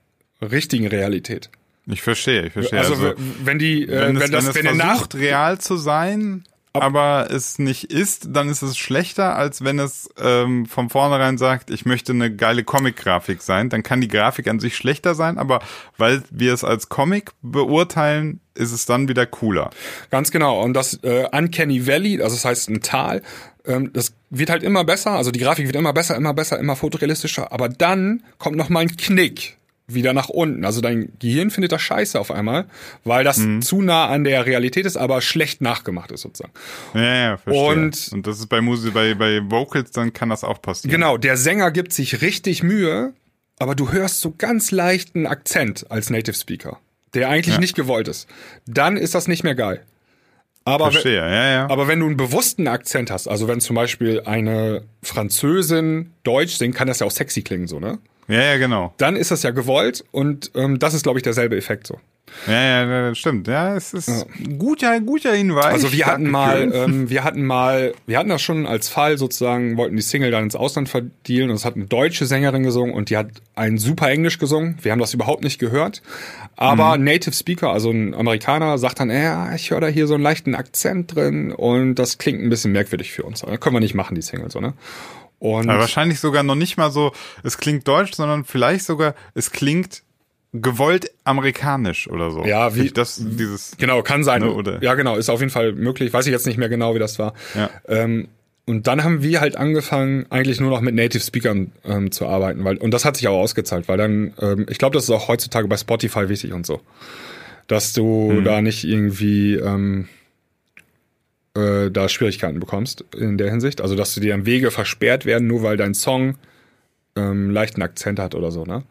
richtigen Realität. Ich verstehe, ich verstehe. Also, Also, wenn die, äh, wenn, wenn, es, das, wenn es wenn versucht, real zu sein, aber es nicht ist, dann ist es schlechter, als wenn es ähm, von vornherein sagt, ich möchte eine geile Comic-Grafik sein. Dann kann die Grafik an sich schlechter sein, aber weil wir es als Comic beurteilen, ist es dann wieder cooler. Ganz genau. Und das äh, Uncanny Valley, also das heißt ein Tal, ähm, das wird halt immer besser. Also die Grafik wird immer besser, immer besser, immer fotorealistischer. Aber dann kommt noch mal ein Knick wieder nach unten. Also dein Gehirn findet das scheiße auf einmal, weil das Mhm. zu nah an der Realität ist, aber schlecht nachgemacht ist sozusagen. Ja, ja, verstehe. Und- Und, das ist bei Musik, bei, bei Vocals, dann kann das auch passieren. Genau, der Sänger gibt sich richtig Mühe, aber du hörst so ganz leichten Akzent als Native Speaker, der eigentlich nicht gewollt ist. Dann ist das nicht mehr geil. Aber Verstehe, ja, ja. Aber wenn du einen bewussten Akzent hast, also wenn zum Beispiel eine Französin Deutsch singt, kann das ja auch sexy klingen, so, ne? Ja, ja, genau. Dann ist das ja gewollt und ähm, das ist, glaube ich, derselbe Effekt so. Ja, ja, ja, das stimmt. Ja, es ist ein guter, guter Hinweis. Also wir hatten mal, ähm, [LAUGHS] wir hatten mal, wir hatten das schon als Fall sozusagen, wollten die Single dann ins Ausland verdienen und es hat eine deutsche Sängerin gesungen und die hat ein super Englisch gesungen. Wir haben das überhaupt nicht gehört. Aber Mhm. Native Speaker, also ein Amerikaner, sagt dann, ja, ich höre da hier so einen leichten Akzent drin und das klingt ein bisschen merkwürdig für uns. Das können wir nicht machen, die Single, so, ne? Und Aber wahrscheinlich sogar noch nicht mal so, es klingt deutsch, sondern vielleicht sogar, es klingt gewollt amerikanisch oder so. Ja, wie- das, dieses, Genau, kann sein. Ne, oder- Ja, genau, ist auf jeden Fall möglich. Weiß ich jetzt nicht mehr genau, wie das war. Ja. Ähm, und dann haben wir halt angefangen, eigentlich nur noch mit Native Speakern ähm, zu arbeiten, weil und das hat sich auch ausgezahlt, weil dann, ähm, ich glaube, das ist auch heutzutage bei Spotify wichtig und so, dass du Hm. da nicht irgendwie ähm, äh, da Schwierigkeiten bekommst in der Hinsicht, also dass du dir am Wege versperrt werden, nur weil dein Song ähm, leichten Akzent hat oder so, ne?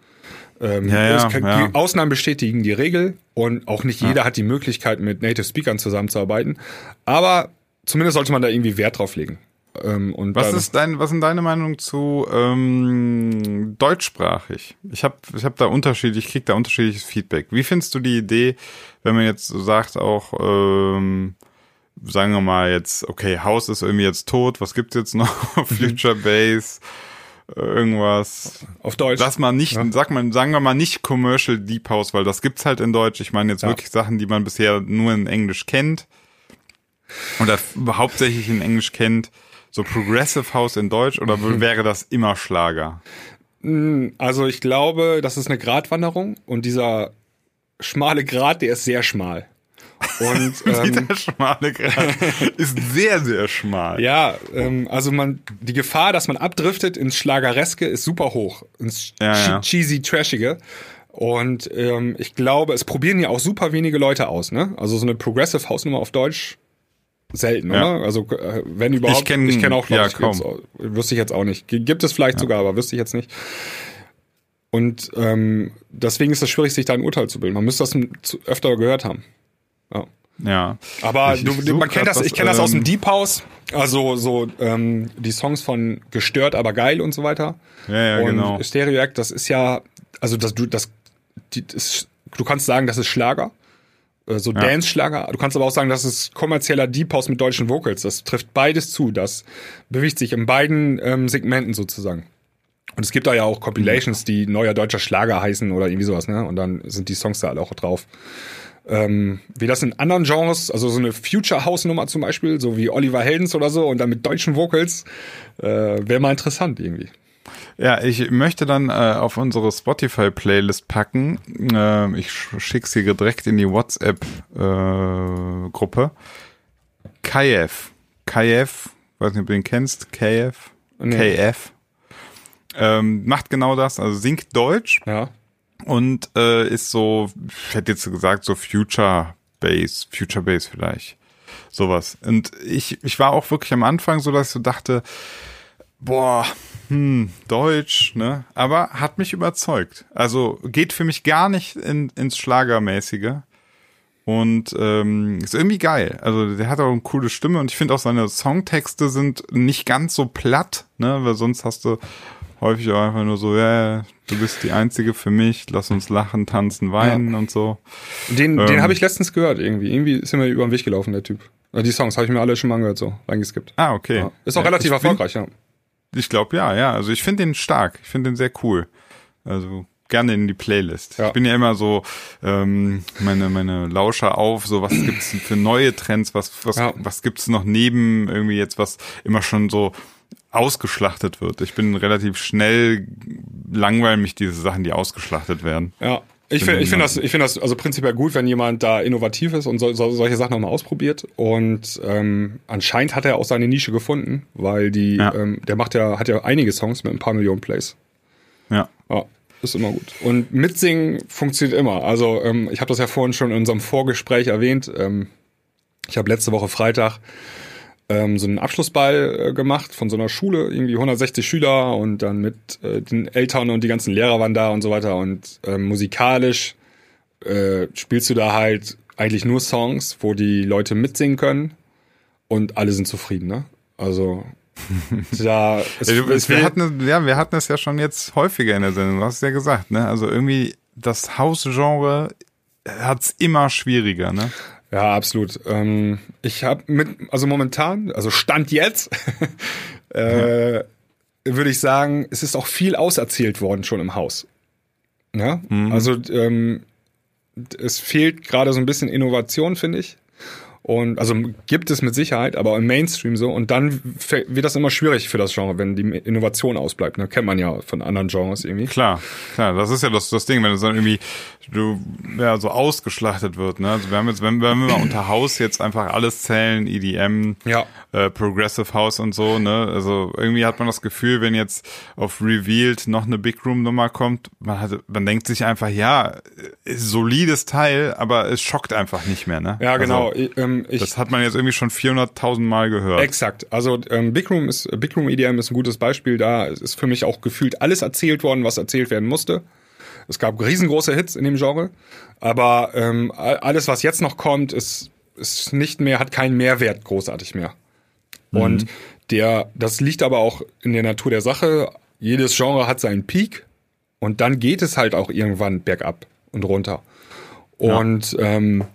Ähm, Ja, ja, kann, ja. Die Ausnahmen bestätigen die Regel und auch nicht jeder hat die Möglichkeit, mit Native Speakern zusammenzuarbeiten. Aber zumindest sollte man da irgendwie Wert drauf legen. Ähm, und Was ist dein, was sind deine Meinung zu ähm, deutschsprachig? Ich habe ich hab da unterschiedlich, ich krieg da unterschiedliches Feedback. Wie findest du die Idee, wenn man jetzt so sagt auch, ähm, sagen wir mal jetzt, okay, Haus ist irgendwie jetzt tot, was gibt's jetzt noch? [LAUGHS] Future Base, irgendwas. auf Deutsch? Lass mal nicht, sag mal, sagen wir mal nicht Commercial Deep House, weil das gibt's halt in Deutsch. Ich meine jetzt Ja. wirklich Sachen, die man bisher nur in Englisch kennt. Oder hauptsächlich in Englisch kennt. So Progressive House in Deutsch oder w- wäre das immer Schlager? Also ich glaube, das ist eine Gratwanderung und dieser schmale Grat, der ist sehr schmal. Und [LAUGHS] ähm, Der schmale Grad ist sehr, sehr schmal. ja, ähm, also man die Gefahr, dass man abdriftet ins Schlagereske, ist super hoch, ins Ja, ja. cheesy trashige. Und ähm, ich glaube, es probieren ja auch super wenige Leute aus, ne? Also so eine Progressive Hausnummer auf Deutsch selten, Ja. oder? Also äh, wenn überhaupt, Ich kenn- kenne auch, glaub ja, ich, kaum. wüsste ich jetzt auch nicht. Gibt es vielleicht sogar, aber wüsste ich jetzt nicht. Und ähm, deswegen ist es schwierig, sich da ein Urteil zu bilden. Man müsste das öfter gehört haben. Ja. Ja. Aber Ich- du, ich du, such man kennt das, ich kenne das aus dem ähm, Deep House, also so ähm, die Songs von Gestört, aber geil und so weiter. Ja, ja, und genau. Stereo Act, das ist ja, also das, du, das, die, das, du kannst sagen, das ist Schlager, äh, so Dance-Schlager. Du kannst aber auch sagen, das ist kommerzieller Deep House mit deutschen Vocals. Das trifft beides zu. Das bewegt sich in beiden ähm, Segmenten sozusagen. Und es gibt da ja auch Compilations, die neuer deutscher Schlager heißen oder irgendwie sowas, ne? Und dann sind die Songs da alle auch drauf. Ähm, wie das in anderen Genres, also so eine Future House Nummer zum Beispiel, so wie Oliver Heldens oder so und dann mit deutschen Vocals, äh, wäre mal interessant irgendwie. Ja, ich möchte dann äh, auf unsere Spotify-Playlist packen. Ähm, ich sch- schick's hier direkt in die WhatsApp-Gruppe. KF. KF, weiß nicht, ob du den kennst. KF. Nee. KF. Ähm, macht genau das, also singt Deutsch Ja. Und äh, ist so, ich hätte jetzt gesagt, so Future Bass, Future Bass vielleicht. Sowas. Und ich, ich war auch wirklich am Anfang so, dass ich so dachte, boah, hm, Deutsch, ne? Aber hat mich überzeugt. Also geht für mich gar nicht in, ins Schlagermäßige. Und ähm, ist irgendwie geil. Also der hat auch eine coole Stimme und ich finde auch seine Songtexte sind nicht ganz so platt, ne? Weil sonst hast du häufig auch einfach nur so, ja, du bist die Einzige für mich, lass uns lachen, tanzen, weinen und so. Den, den Ähm. habe ich letztens gehört irgendwie. Irgendwie ist mir über den Weg gelaufen, der Typ. Die Songs habe ich mir alle schon mal angehört, so reingeskippt. Ah, okay. Ja. Ist auch Ja, relativ erfolgreich, ja. Ich glaube ja, ja. Also ich finde den stark. Ich finde den sehr cool. Also gerne in die Playlist. Ja. Ich bin ja immer so ähm, meine meine Lauscher auf. So was gibt's denn für neue Trends? Was was Ja. was gibt's noch neben irgendwie jetzt was immer schon so ausgeschlachtet wird? Ich bin relativ schnell langweilen mich diese Sachen, die ausgeschlachtet werden. Ja. Ich finde ich find das, ich find das also prinzipiell gut, wenn jemand da innovativ ist und so, so, solche Sachen nochmal ausprobiert. Und ähm, anscheinend hat er auch seine Nische gefunden, weil die, Ja. ähm, der macht ja, hat ja einige Songs mit ein paar Millionen Plays. Ja. Ja, ist immer gut. Und mitsingen funktioniert immer. Also ähm, ich habe das ja vorhin schon in unserem Vorgespräch erwähnt. Ähm, ich habe letzte Woche Freitag ähm, so einen Abschlussball äh, gemacht von so einer Schule, irgendwie 160 Schüler und dann mit äh, den Eltern und die ganzen Lehrer waren da und so weiter. Und ähm, musikalisch äh, spielst du da halt eigentlich nur Songs, wo die Leute mitsingen können und alle sind zufrieden, ne? Also [LAUGHS] da es, es wir, hatten, ja, wir hatten es ja schon jetzt häufiger in der Sendung, du hast es ja gesagt, ne? Also irgendwie das Hausgenre hat's immer schwieriger, ne? Ja, absolut. Ähm, ich habe mit, also momentan, also Stand jetzt, [LAUGHS] äh, würde ich sagen, es ist auch viel auserzählt worden schon im Haus. Ja? Also ähm, es fehlt gerade so ein bisschen Innovation, finde ich. Und also gibt es mit Sicherheit, aber im Mainstream so. Und dann wird das immer schwierig für das Genre, wenn die Innovation ausbleibt. Ne? Kennt man ja von anderen Genres irgendwie. Klar, klar, das ist ja das, das Ding, wenn es dann irgendwie du, ja, so ausgeschlachtet wird. Ne? Also wir haben jetzt, wenn, wenn wir mal unter Haus jetzt einfach alles zählen, EDM, Ja. äh, Progressive House und so, ne? Also irgendwie hat man das Gefühl, wenn jetzt auf Revealed noch eine Big Room Nummer kommt, man hat, man denkt sich einfach, ja, ist solides Teil, aber es schockt einfach nicht mehr, ne? Ja, genau. Also, Ich, ähm, ähm, ich, Das hat man jetzt irgendwie schon 400.000 Mal gehört. Exakt. Also ähm, Big Room ist Big Room EDM ist ein gutes Beispiel. Da ist für mich auch gefühlt alles erzählt worden, was erzählt werden musste. Es gab riesengroße Hits in dem Genre, aber ähm, alles, was jetzt noch kommt, ist ist nicht mehr, hat keinen Mehrwert großartig mehr. Und der, das liegt aber auch in der Natur der Sache. Jedes Genre hat seinen Peak und dann geht es halt auch irgendwann bergab und runter. Und ähm,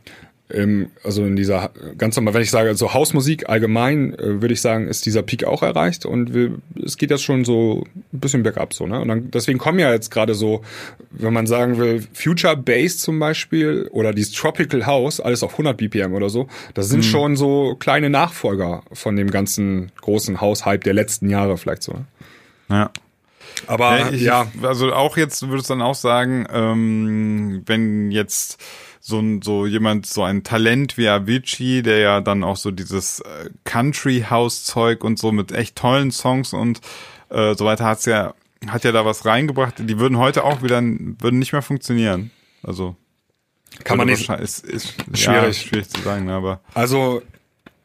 ähm, also in dieser ganz normal, wenn ich sage so Hausmusik allgemein, äh, würde ich sagen, ist dieser Peak auch erreicht und wir, es geht jetzt schon so ein bisschen bergab so, ne? Und dann, deswegen kommen ja jetzt gerade so, wenn man sagen will, Future Bass zum Beispiel oder dieses Tropical House, alles auf 100 BPM oder so, das sind schon so kleine Nachfolger von dem ganzen großen House-Hype der letzten Jahre vielleicht so. Ne? Ja. Aber Ja, ich, ja, Also auch jetzt würde es dann auch sagen, ähm, wenn jetzt so ein, so jemand, so ein Talent wie Avicii, der ja dann auch so dieses äh, Country House Zeug und so mit echt tollen Songs und äh, so weiter hat's ja, hat ja da was reingebracht. Die würden heute auch wieder, würden nicht mehr funktionieren. Also kann man nicht, Ist, ist Schwierig. Ja, schwierig zu sagen, ne, aber Also,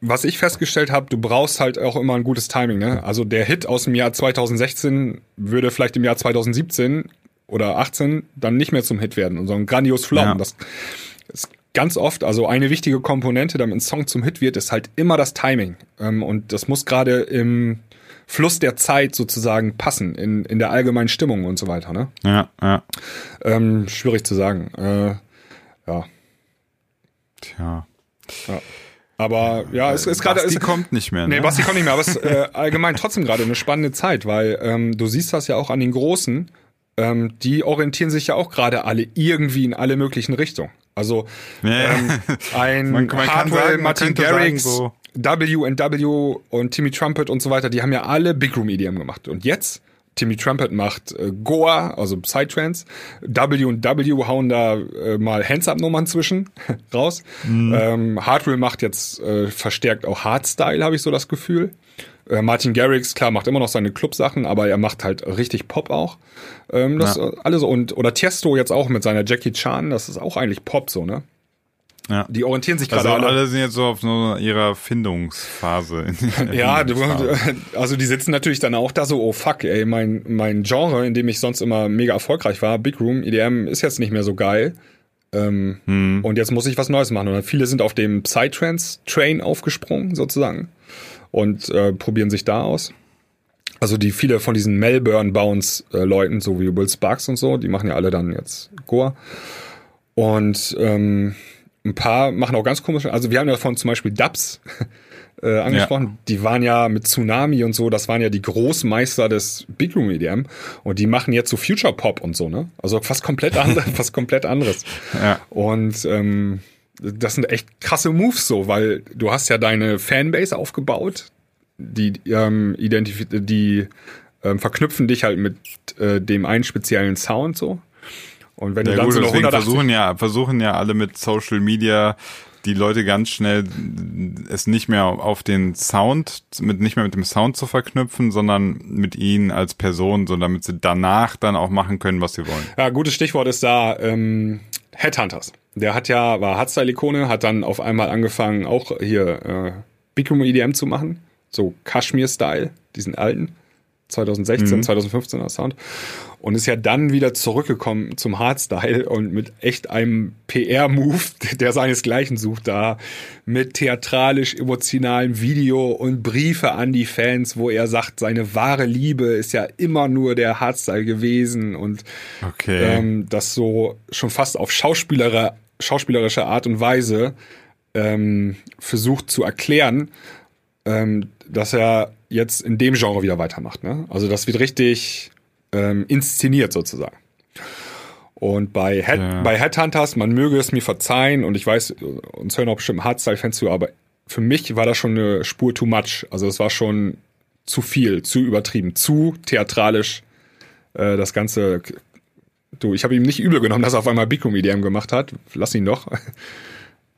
was ich festgestellt habe, du brauchst halt auch immer ein gutes Timing. Ne? Also der Hit aus dem Jahr 2016 würde vielleicht im Jahr 2017 oder 18 dann nicht mehr zum Hit werden und so ein grandios Flop. Ja. Das ganz oft, also eine wichtige Komponente, damit ein Song zum Hit wird, ist halt immer das Timing. Ähm, und das muss gerade im Fluss der Zeit sozusagen passen, in, in der allgemeinen Stimmung und so weiter. Ne? ja, ja. Ähm, schwierig zu sagen. Äh, ja. Tja. Aber ja, es ist gerade. Basti es- kommt nicht mehr. Ne? Nee, Basti kommt nicht mehr, aber es ist äh, allgemein trotzdem gerade eine spannende Zeit, weil ähm, du siehst das ja auch an den Großen, ähm, die orientieren sich ja auch gerade alle irgendwie in alle möglichen Richtungen. Also Ja. ähm, ein Man- man Hardwell, sagen, Martin Garrix, so- W&W und Timmy Trumpet und so weiter, die haben ja alle Big Room EDM gemacht. Und jetzt Timmy Trumpet macht äh, Goa, also Psytrance. W&W hauen da äh, mal Hands-Up-Nummern zwischen [LAUGHS] raus. Ähm, Hardwell macht jetzt äh, verstärkt auch Hardstyle, habe ich so das Gefühl. Äh, Martin Garrix, klar, macht immer noch seine Club-Sachen, aber er macht halt richtig Pop auch. Ähm, das Ja. äh, alles und oder Tiesto jetzt auch mit seiner Jackie Chan, das ist auch eigentlich Pop so, ne? Ja. Die orientieren sich gerade Also alle. alle sind jetzt so auf so ihrer Findungsphase. [LAUGHS] Ja, du, Findungsphase. also die sitzen natürlich dann auch da so, oh fuck, ey, mein, mein Genre, in dem ich sonst immer mega erfolgreich war, Big Room, EDM, ist jetzt nicht mehr so geil. Ähm, Hm. Und jetzt muss ich was Neues machen. Und viele sind auf dem Psytrance-Train aufgesprungen, sozusagen, und äh, probieren sich da aus. Also die viele von diesen Melbourne-Bounce-Leuten, so wie Will Sparks und so, die machen ja alle dann jetzt Goa. Und ähm, ein paar machen auch ganz komische, also wir haben ja von zum Beispiel Dubs [LAUGHS] äh, angesprochen, die waren ja mit Tsunami und so, das waren ja die Großmeister des Big Room EDM und die machen jetzt so Future Pop und so, ne? Also fast komplett andere, [LAUGHS] fast komplett anderes. Ja. Und ähm, das sind echt krasse Moves so, weil du hast ja deine Fanbase aufgebaut, die ähm, identif die ähm, verknüpfen dich halt mit äh, dem einen speziellen Sound so. Und wenn du Ja dann gut, so deswegen 180 versuchen ja, versuchen ja alle mit Social Media die Leute ganz schnell es nicht mehr auf den Sound, mit nicht mehr mit dem Sound zu verknüpfen, sondern mit ihnen als Person, so damit sie danach dann auch machen können, was sie wollen. Ja, gutes Stichwort ist da ähm, Headhunters. Der hat ja, war Hardstyle-Ikone, hat dann auf einmal angefangen, auch hier äh, Big Room EDM zu machen. So Kashmir-Style, diesen alten. 2016, 2015er Sound. Und ist ja dann wieder zurückgekommen zum Hardstyle und mit echt einem PR-Move, [LAUGHS] der seinesgleichen sucht, da mit theatralisch emotionalem Video und Briefe an die Fans, wo er sagt, seine wahre Liebe ist ja immer nur der Hardstyle gewesen und Okay. ähm, das so schon fast auf schauspielere, schauspielerische Art und Weise ähm, versucht zu erklären, ähm, dass er jetzt in dem Genre wieder weitermacht. Ne? Also das wird richtig ähm, inszeniert sozusagen. Und bei, Head, Ja. bei Headhunters, man möge es mir verzeihen, und ich weiß, uns hören auch bestimmt Hardstyle-Fans zu, aber für mich war das schon eine Spur too much. Also es war schon zu viel, zu übertrieben, zu theatralisch. Äh, das Ganze, du, ich habe ihm nicht übel genommen, dass er auf einmal Big Room EDM gemacht hat. Lass ihn doch.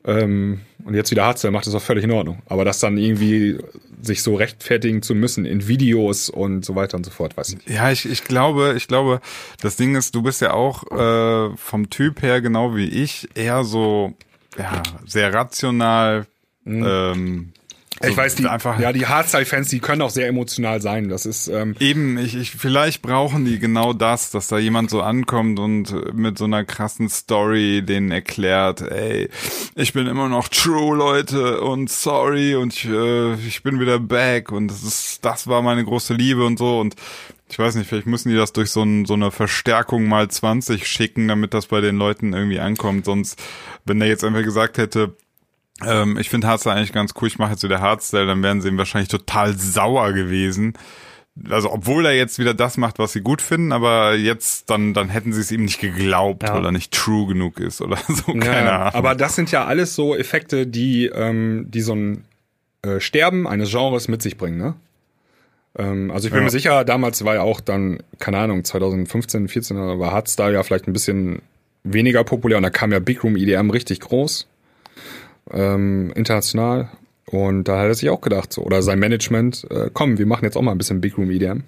Ähm, und jetzt wieder Hardstyle macht das auch völlig in Ordnung. Aber das dann irgendwie sich so rechtfertigen zu müssen in Videos und so weiter und so fort, weiß ich nicht. Ja, ich, ich glaube, ich glaube, das Ding ist, du bist ja auch äh, vom Typ her genau wie ich eher so ja sehr rational, Ähm, Ich so weiß, die, einfach ja, die Hardstyle-Fans, die können auch sehr emotional sein. Das ist, ähm, Eben, ich, ich, vielleicht brauchen die genau das, dass da jemand so ankommt und mit so einer krassen Story denen erklärt, ey, ich bin immer noch true, Leute, und sorry, und ich, äh, ich bin wieder back, und das ist, das war meine große Liebe und so, und ich weiß nicht, vielleicht müssen die das durch so, ein, so eine Verstärkung mal 20 schicken, damit das bei den Leuten irgendwie ankommt, sonst, wenn der jetzt einfach gesagt hätte, ähm, ich finde Hardstyle eigentlich ganz cool. Ich mache jetzt wieder Hardstyle, dann wären sie ihm wahrscheinlich total sauer gewesen. Also obwohl er jetzt wieder das macht, was sie gut finden, aber jetzt dann dann hätten sie es ihm nicht geglaubt, Ja. weil er nicht true genug ist oder [LAUGHS] so. Keine ja, Ahnung. aber das sind ja alles so Effekte, die, ähm, die so ein äh, Sterben eines Genres mit sich bringen, ne? Ähm, also ich bin Ja. mir sicher, damals war ja auch dann, keine Ahnung, 2015, 14 war Hardstyle ja vielleicht ein bisschen weniger populär und da kam ja Big Room EDM richtig groß, ähm, international. Und da hat er sich auch gedacht, so, oder sein Management, äh, komm, wir machen jetzt auch mal ein bisschen Big Room EDM.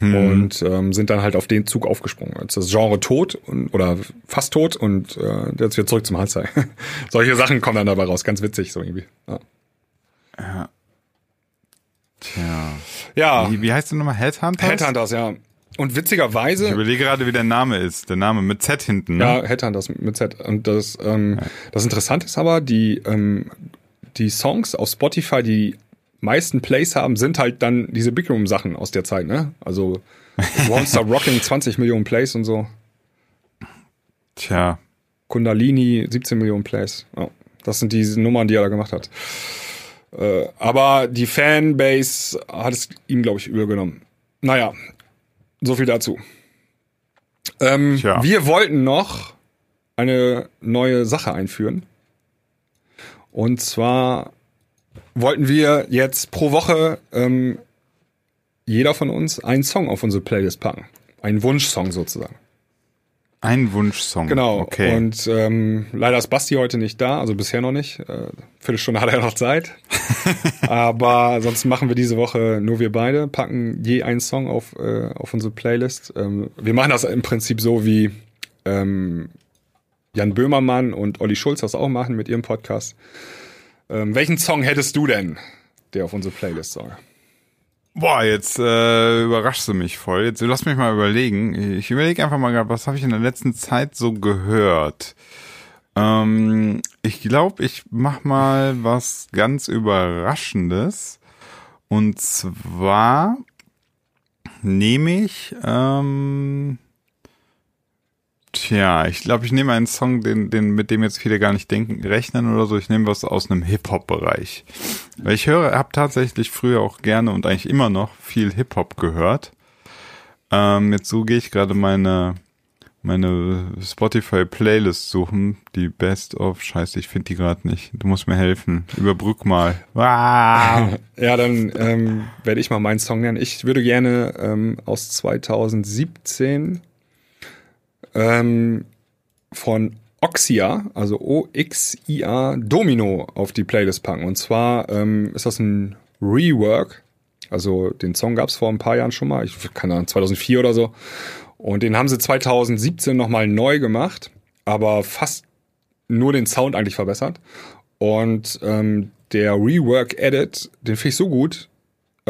Und ähm, sind dann halt auf den Zug aufgesprungen. Jetzt ist das Genre tot und, oder fast tot und äh, jetzt wieder zurück zum Hardstyle. [LAUGHS] Solche Sachen kommen dann dabei raus, ganz witzig so irgendwie. Ja, Tja. ja Wie, wie heißt der nochmal? Headhunters? Headhunters, ja. Und Ich witzigerweise, überlege gerade, wie der Name ist. Der Name mit Z hinten. Ne? ja, Headhunters mit Z. Und das, ähm, das Interessante ist aber, die, ähm, die Songs auf Spotify, die meisten Plays haben, sind halt dann diese Big Room Sachen aus der Zeit, ne? Also [LAUGHS] Won't Stop Rocking 20 Millionen Plays und so. Tja. Kundalini 17 Millionen Plays. Ja, das sind die Nummern, die er da gemacht hat. Äh, aber die Fanbase hat es ihm, glaube ich, übergenommen. Naja, so viel dazu. Ähm, wir wollten noch eine neue Sache einführen. Und zwar wollten wir jetzt pro Woche ähm, jeder von uns einen Song auf unsere Playlist packen. Einen Wunschsong sozusagen. Ein Wunschsong. Genau. Okay. Und ähm, leider ist Basti heute nicht da, also bisher noch nicht. Äh, Viertelstunde hat er noch Zeit. [LAUGHS] Aber sonst machen wir diese Woche nur wir beide, packen je einen Song auf, äh, auf unsere Playlist. Ähm, wir machen das im Prinzip so wie ähm, Jan Böhmermann und Olli Schulz das auch machen mit ihrem Podcast. Ähm, welchen Song hättest du denn, der auf unsere Playlist soll? Boah, jetzt äh, überraschst du mich voll. Jetzt lass mich mal überlegen. Ich überlege einfach mal gerade, was habe ich in der letzten Zeit so gehört? Ähm, ich glaube, ich mach mal was ganz Überraschendes. Und zwar nehme ich, ähm, tja, ich glaube, ich nehme einen Song, den, den, mit dem jetzt viele gar nicht denken, rechnen oder so. Ich nehme was aus einem Hip-Hop-Bereich. Weil ich höre, habe tatsächlich früher auch gerne und eigentlich immer noch viel Hip-Hop gehört. Ähm, jetzt so gehe ich gerade meine, meine Spotify-Playlist suchen. Die Best of, scheiße, ich finde die gerade nicht. Du musst mir helfen. Überbrück mal. Ah. [LAUGHS] Ja, dann ähm, werde ich mal meinen Song nennen. Ich würde gerne ähm, aus 2017 ähm, von Oxia, also O-X-I-A, Domino auf die Playlist packen. Und zwar ähm, ist das ein Rework. Also den Song gab es vor ein paar Jahren schon mal, ich keine Ahnung, 2004 oder so. Und den haben sie 2017 nochmal neu gemacht, aber fast nur den Sound eigentlich verbessert. Und ähm, der Rework-Edit, den finde ich so gut,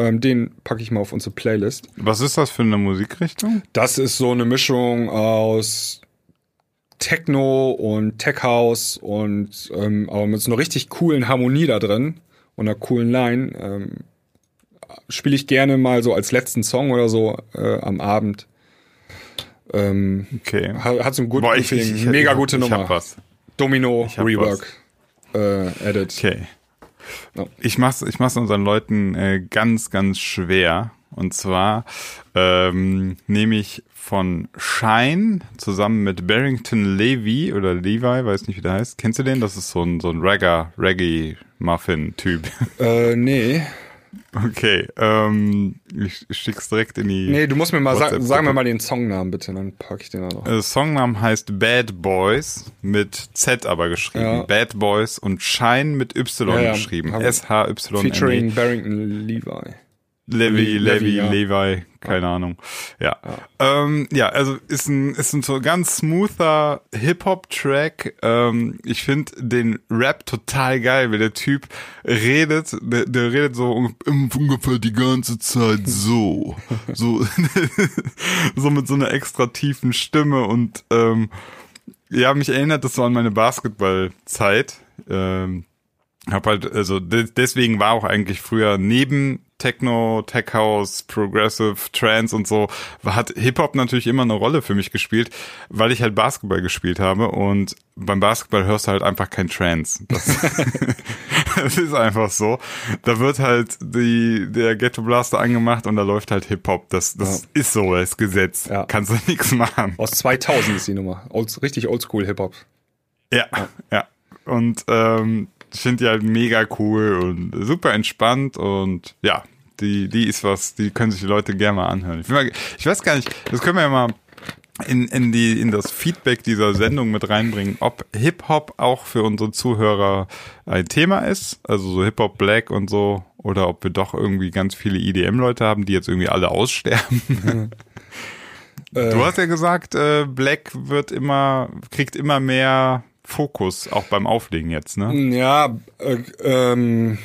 ähm, den packe ich mal auf unsere Playlist. Was ist das für eine Musikrichtung? Das ist so eine Mischung aus Techno und Tech House und ähm, aber mit so einer richtig coolen Harmonie da drin und einer coolen Line. Ähm, Spiele ich gerne mal so als letzten Song oder so äh, am Abend. Ähm, Okay. hat, hat so einen guten Boah, ich, Feeling. ich, ich, Mega gute ich Nummer. Hab was. Domino Rework äh, Edit. Okay. Ich mach's, ich mach's unseren Leuten äh, ganz, ganz schwer. Und zwar ähm, nehme ich von Shine zusammen mit Barrington Levy oder Levi, weiß nicht wie der heißt. Kennst du den? Das ist so ein so ein Reggae Reggae Muffin Typ. Äh, nee. Okay, ähm, ich schick's direkt in die. Nee, du musst mir mal sagen, WhatsApp-Gruppe. sag mir mal den Songnamen bitte, dann packe ich den auch noch. Äh, Songname heißt Bad Boys mit Z aber geschrieben. Ja. Bad Boys und Shine mit Y Ja, ja. geschrieben. S H Y N E. Featuring Barrington Levi. Levi, Levi, Levi, ja. Levi, keine Ahnung. Ja. Ähm, ja, also ist ein, ist ein so ganz smoother Hip-Hop-Track. Ähm, ich finde den Rap total geil, weil der Typ redet, der, der redet so un- ungefähr die ganze Zeit [LAUGHS] so. so, [LAUGHS] so mit so einer extra tiefen Stimme und ähm, ja, mich erinnert das so an meine Basketballzeit. Ähm, hab halt, also de deswegen war auch eigentlich früher neben Techno, Tech House, Progressive, Trance und so, hat Hip-Hop natürlich immer eine Rolle für mich gespielt, weil ich halt Basketball gespielt habe und beim Basketball hörst du halt einfach kein Trance. Das, [LAUGHS] [LAUGHS] das ist einfach so. Da wird halt die, der Ghetto Blaster angemacht und da läuft halt Hip-Hop. Das, das ist so, das ist Gesetz. Ja. Kannst du nichts machen. Aus 2000 ist die Nummer. Old, richtig oldschool Hip-Hop. Ja, ja. Und ähm, ich finde die halt mega cool und super entspannt und ja, die, die ist was, die können sich die Leute gerne mal anhören. Ich, mal, ich weiß gar nicht, das können wir ja mal in, in, die, in das Feedback dieser Sendung mit reinbringen, ob Hip-Hop auch für unsere Zuhörer ein Thema ist, also so Hip-Hop Black und so, oder ob wir doch irgendwie ganz viele IDM-Leute haben, die jetzt irgendwie alle aussterben. [LAUGHS] Du hast ja gesagt, äh, Black wird immer, kriegt immer mehr Fokus, auch beim Auflegen jetzt, ne? Ja, äh, ähm,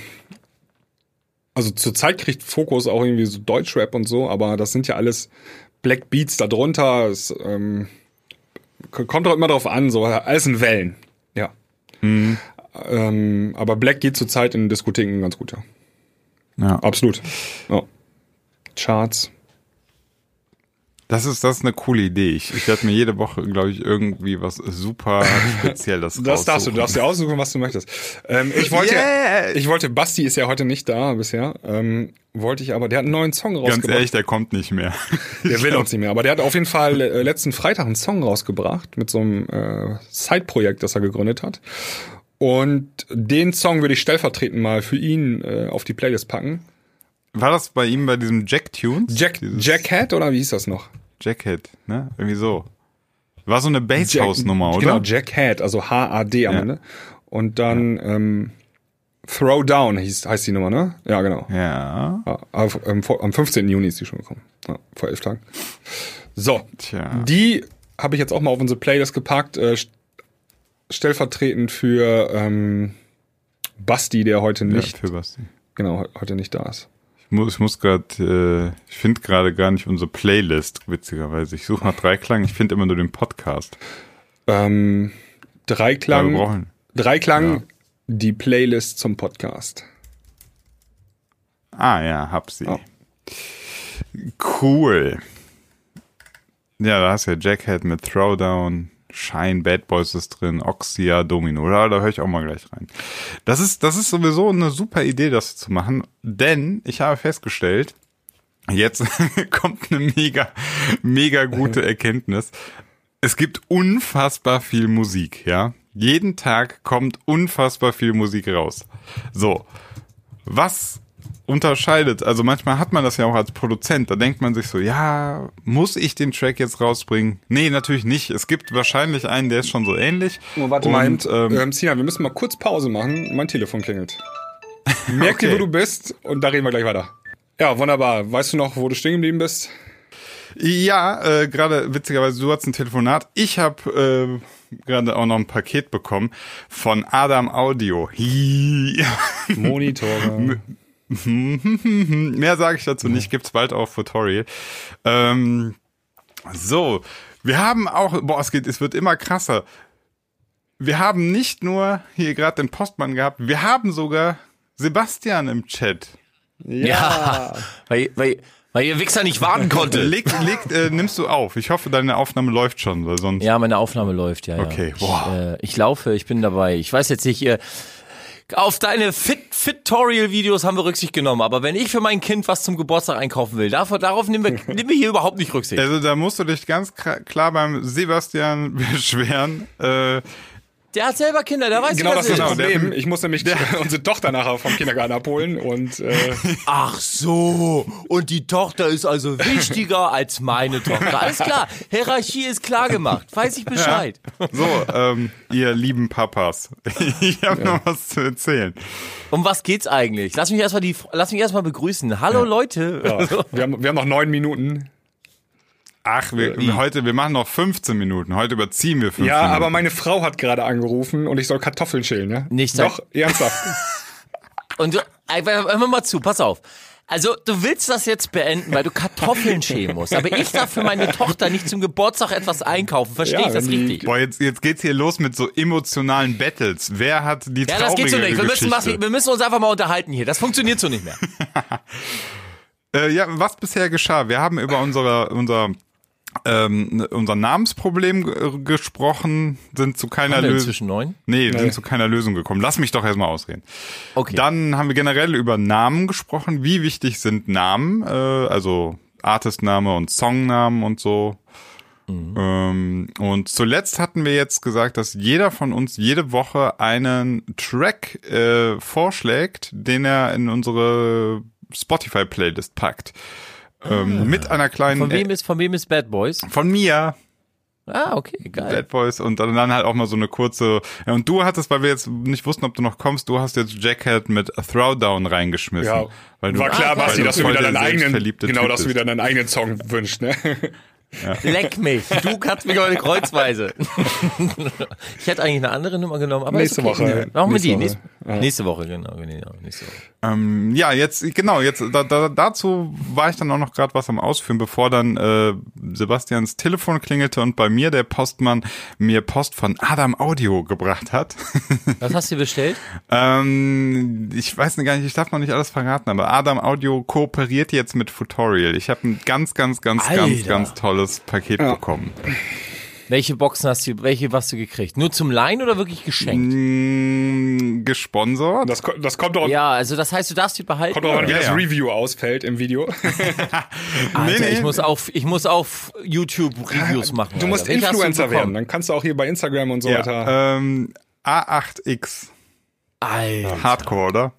also zurzeit kriegt Fokus auch irgendwie so Deutschrap und so, aber das sind ja alles Black Beats darunter. Es, ähm, kommt doch immer drauf an, so alles in Wellen. Ja. Ähm, aber Black geht zurzeit in Diskotheken ganz gut, ja. Ja. Absolut. Ja. Charts. Das ist, das ist eine coole Idee. Ich, ich werde mir jede Woche, glaube ich, irgendwie was super Spezielles [LAUGHS] Das darfst du, du raussuchen. darfst dir aussuchen, was du möchtest. Ähm, ich wollte, Yeah! ich wollte, Basti ist ja heute nicht da bisher, ähm, wollte ich aber, der hat einen neuen Song rausgebracht. Ganz ehrlich, der kommt nicht mehr. [LAUGHS] Der will uns nicht mehr. Aber der hat auf jeden Fall äh, letzten Freitag einen Song rausgebracht mit so einem äh, Side-Projekt, das er gegründet hat. Und den Song würde ich stellvertretend mal für ihn äh, auf die Playlist packen. War das bei ihm bei diesem Jack Tunes? Jack, Jackhead oder wie hieß das noch? Jackhead, ne? Irgendwie so. War so eine Basshouse-Nummer, oder? Genau, Jackhead, also H-A-D am Ja. Ende. Und dann ähm, Throwdown hieß, heißt die Nummer, ne? Ja, genau. Ja. Ja, auf, ähm, vor, am 15. Juni ist die schon gekommen. Ja, vor elf Tagen. So, Tja. die habe ich jetzt auch mal auf unsere Playlist gepackt. Äh, st- stellvertretend für ähm, Basti, der heute Ja, nicht, für Basti. genau, he- heute nicht da ist. Ich muss, ich muss gerade, äh, ich finde gerade gar nicht unsere Playlist, witzigerweise. Ich suche nach Dreiklang, ich finde immer nur den Podcast. Ähm, Ja, Dreiklang, Dreiklang, die Playlist zum Podcast. ah ja, hab sie. Oh. Cool. Ja, da hast du ja Jackhead mit Throwdown, Shine, Bad Boys ist drin, Oxia, Domino. Da, da höre ich auch mal gleich rein. Das ist, das ist sowieso eine super Idee, das zu machen, denn ich habe festgestellt, jetzt [LAUGHS] kommt eine mega, mega gute Erkenntnis. Es gibt unfassbar viel Musik, ja. Jeden Tag kommt unfassbar viel Musik raus. So. Was unterscheidet, also manchmal hat man das ja auch als Produzent, da denkt man sich so, ja, muss ich den Track jetzt rausbringen? Nee, natürlich nicht. Es gibt wahrscheinlich einen, der ist schon so ähnlich. Oh, warte Und, mal, ähm, ähm, Sina, wir müssen mal kurz Pause machen. Mein Telefon klingelt. [LAUGHS] Merk dir, Okay. wo du bist und da reden wir gleich weiter. Ja, wunderbar. Weißt du noch, wo du stehen geblieben bist? Ja, äh, gerade witzigerweise, du hast ein Telefonat. Ich habe äh, gerade auch noch ein Paket bekommen von Adam Audio. [LAUGHS] Monitore. [LAUGHS] Mehr sage ich dazu nicht, gibt's bald auf Tutorial. Ähm, so, wir haben auch, boah, es geht, es wird immer krasser. Wir haben nicht nur hier gerade den Postmann gehabt, wir haben sogar Sebastian im Chat. Ja, [LAUGHS] weil, weil, weil ihr Wichser nicht warten konnte. [LAUGHS] Leg, leg, äh, nimmst du auf? Ich hoffe, deine Aufnahme läuft schon, weil sonst. Ja, meine Aufnahme läuft, ja. Okay, ja. boah. Ich, äh, ich laufe, ich bin dabei. Ich weiß jetzt nicht, äh, auf deine Fit Fitorial-Videos haben wir Rücksicht genommen, aber wenn ich für mein Kind was zum Geburtstag einkaufen will, darauf, darauf nehmen, wir, [LAUGHS] nehmen wir hier überhaupt nicht Rücksicht. Also da musst du dich ganz klar beim Sebastian [LAUGHS] beschweren. Äh, Der hat selber Kinder, der weiß, Genau wie das das ist das ist. Problem. Ich muss nämlich [LAUGHS] unsere Tochter nachher vom Kindergarten abholen und äh, [LAUGHS] Ach so, und die Tochter ist also wichtiger als meine Tochter. Alles klar, Hierarchie ist klar gemacht. Weiß ich Bescheid. So, ähm, ihr lieben Papas, [LAUGHS] ich habe noch was zu erzählen. Um was geht's eigentlich? Lass mich erstmal die, lass mich erstmal begrüßen. Hallo Leute. ja, wir, haben, wir haben noch neun Minuten. Ach, wir, heute, wir machen noch 15 Minuten. Heute überziehen wir 15 Ja, Minuten. aber meine Frau hat gerade angerufen und ich soll Kartoffeln schälen, ja? Nicht Doch, ernsthaft. [LAUGHS] Und du, ey, hör mal zu, pass auf. Also, du willst das jetzt beenden, weil du Kartoffeln schälen musst. Aber ich darf für meine Tochter nicht zum Geburtstag etwas einkaufen. Verstehe Ja, ich das richtig? Boah, jetzt, jetzt geht's hier los mit so emotionalen Battles. Wer hat die Ja, das geht so nicht. Wir müssen, was, wir müssen uns einfach mal unterhalten hier. Das funktioniert so nicht mehr. [LAUGHS] Äh, ja, was bisher geschah? Wir haben über unsere, unser, ähm, unser Namensproblem g- gesprochen, sind zu keiner Lösung. neun? Nee, sind zu keiner Lösung gekommen. Lass mich doch erstmal ausreden. Okay. Dann haben wir generell über Namen gesprochen. Wie wichtig sind Namen? Äh, also Artistname und Songnamen und so. Ähm, und zuletzt hatten wir jetzt gesagt, dass jeder von uns jede Woche einen Track äh, vorschlägt, den er in unsere Spotify-Playlist packt. Ähm, mit einer kleinen Von wem ist, von wem ist Bad Boys? von mir Ah, okay, geil. Bad Boys und dann dann halt auch mal so eine kurze ja, und du hattest, weil wir jetzt nicht wussten, ob du noch kommst, du hast jetzt Jackhead mit Throwdown reingeschmissen. Ja, weil du, war klar, Basti, dass du wieder der deinen eigenen, genau, Typ dass du wieder deinen eigenen Song wünschst, ne? Leck mich. Du kannst mich heute kreuzweise. ich hätte eigentlich eine andere Nummer genommen, aber Nächste okay. Woche. Machen wir Nächste die. Woche. Nächste, Ja. nächste Woche, genau. genau nächste Woche. Ähm, ja, jetzt genau, jetzt da, da, dazu war ich dann auch noch gerade was am Ausführen, bevor dann äh, Sebastians Telefon klingelte und bei mir der Postmann mir Post von Adam Audio gebracht hat. [LAUGHS] Was hast du bestellt? ähm, ich weiß gar nicht, ich darf noch nicht alles verraten, aber Adam Audio kooperiert jetzt mit Futorial. Ich habe ein ganz, ganz, ganz, ganz, Alter. ganz tolles Paket bekommen. Welche Boxen hast du, welche hast du gekriegt? Nur zum Leihen oder wirklich geschenkt? Mm, gesponsert. Das, das kommt doch, Ja, also das heißt, du darfst die behalten. kommt doch an, wie Ja, das ja. Review ausfällt im Video. [LAUGHS] Alter, Nee, nee. ich muss auf, ich muss auf YouTube Reviews machen. Du musst Alter. Du Influencer bekommen? werden, dann kannst du auch hier bei Instagram und so weiter. Ja, ähm, A8X. Alter, Hardcore, oder?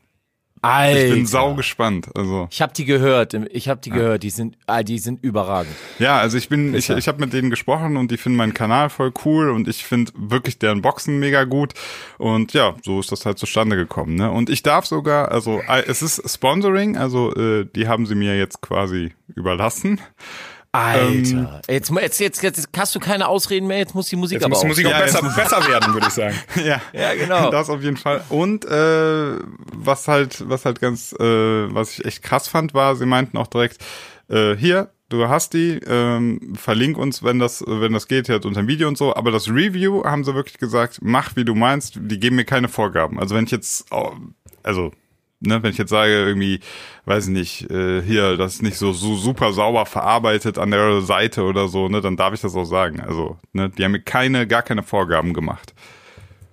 Alter. Ich bin sau gespannt. Also Ich habe die gehört. Ich habe die gehört. Die sind, ah, die sind überragend. ja, also ich bin, ich, ich habe mit denen gesprochen und die finden meinen Kanal voll cool und ich finde wirklich deren Boxen mega gut und ja, so ist das halt zustande gekommen. Ne? Und ich darf sogar, also äh, es ist Sponsoring, also äh, die haben sie mir jetzt quasi überlassen. Alter. jetzt, jetzt, jetzt, jetzt hast du keine Ausreden mehr. Jetzt muss die Musik Jetzt aber muss die auch. Musik auch Ja, besser, besser werden, würde ich sagen. [LAUGHS] Ja, Ja, genau. Das auf jeden Fall. Und äh, was halt, was halt ganz, äh, was ich echt krass fand, war, sie meinten auch direkt, äh, hier, du hast die, ähm, verlink uns, wenn das, wenn das geht, jetzt unter dem Video und so. Aber das Review haben sie wirklich gesagt, mach wie du meinst. Die geben mir keine Vorgaben. Also wenn ich jetzt, oh, also Ne, wenn ich jetzt sage, irgendwie, weiß ich nicht, äh, hier, das ist nicht so, so super sauber verarbeitet an der Seite oder so, ne, dann darf ich das auch sagen. Also, ne, die haben mir keine, gar keine Vorgaben gemacht.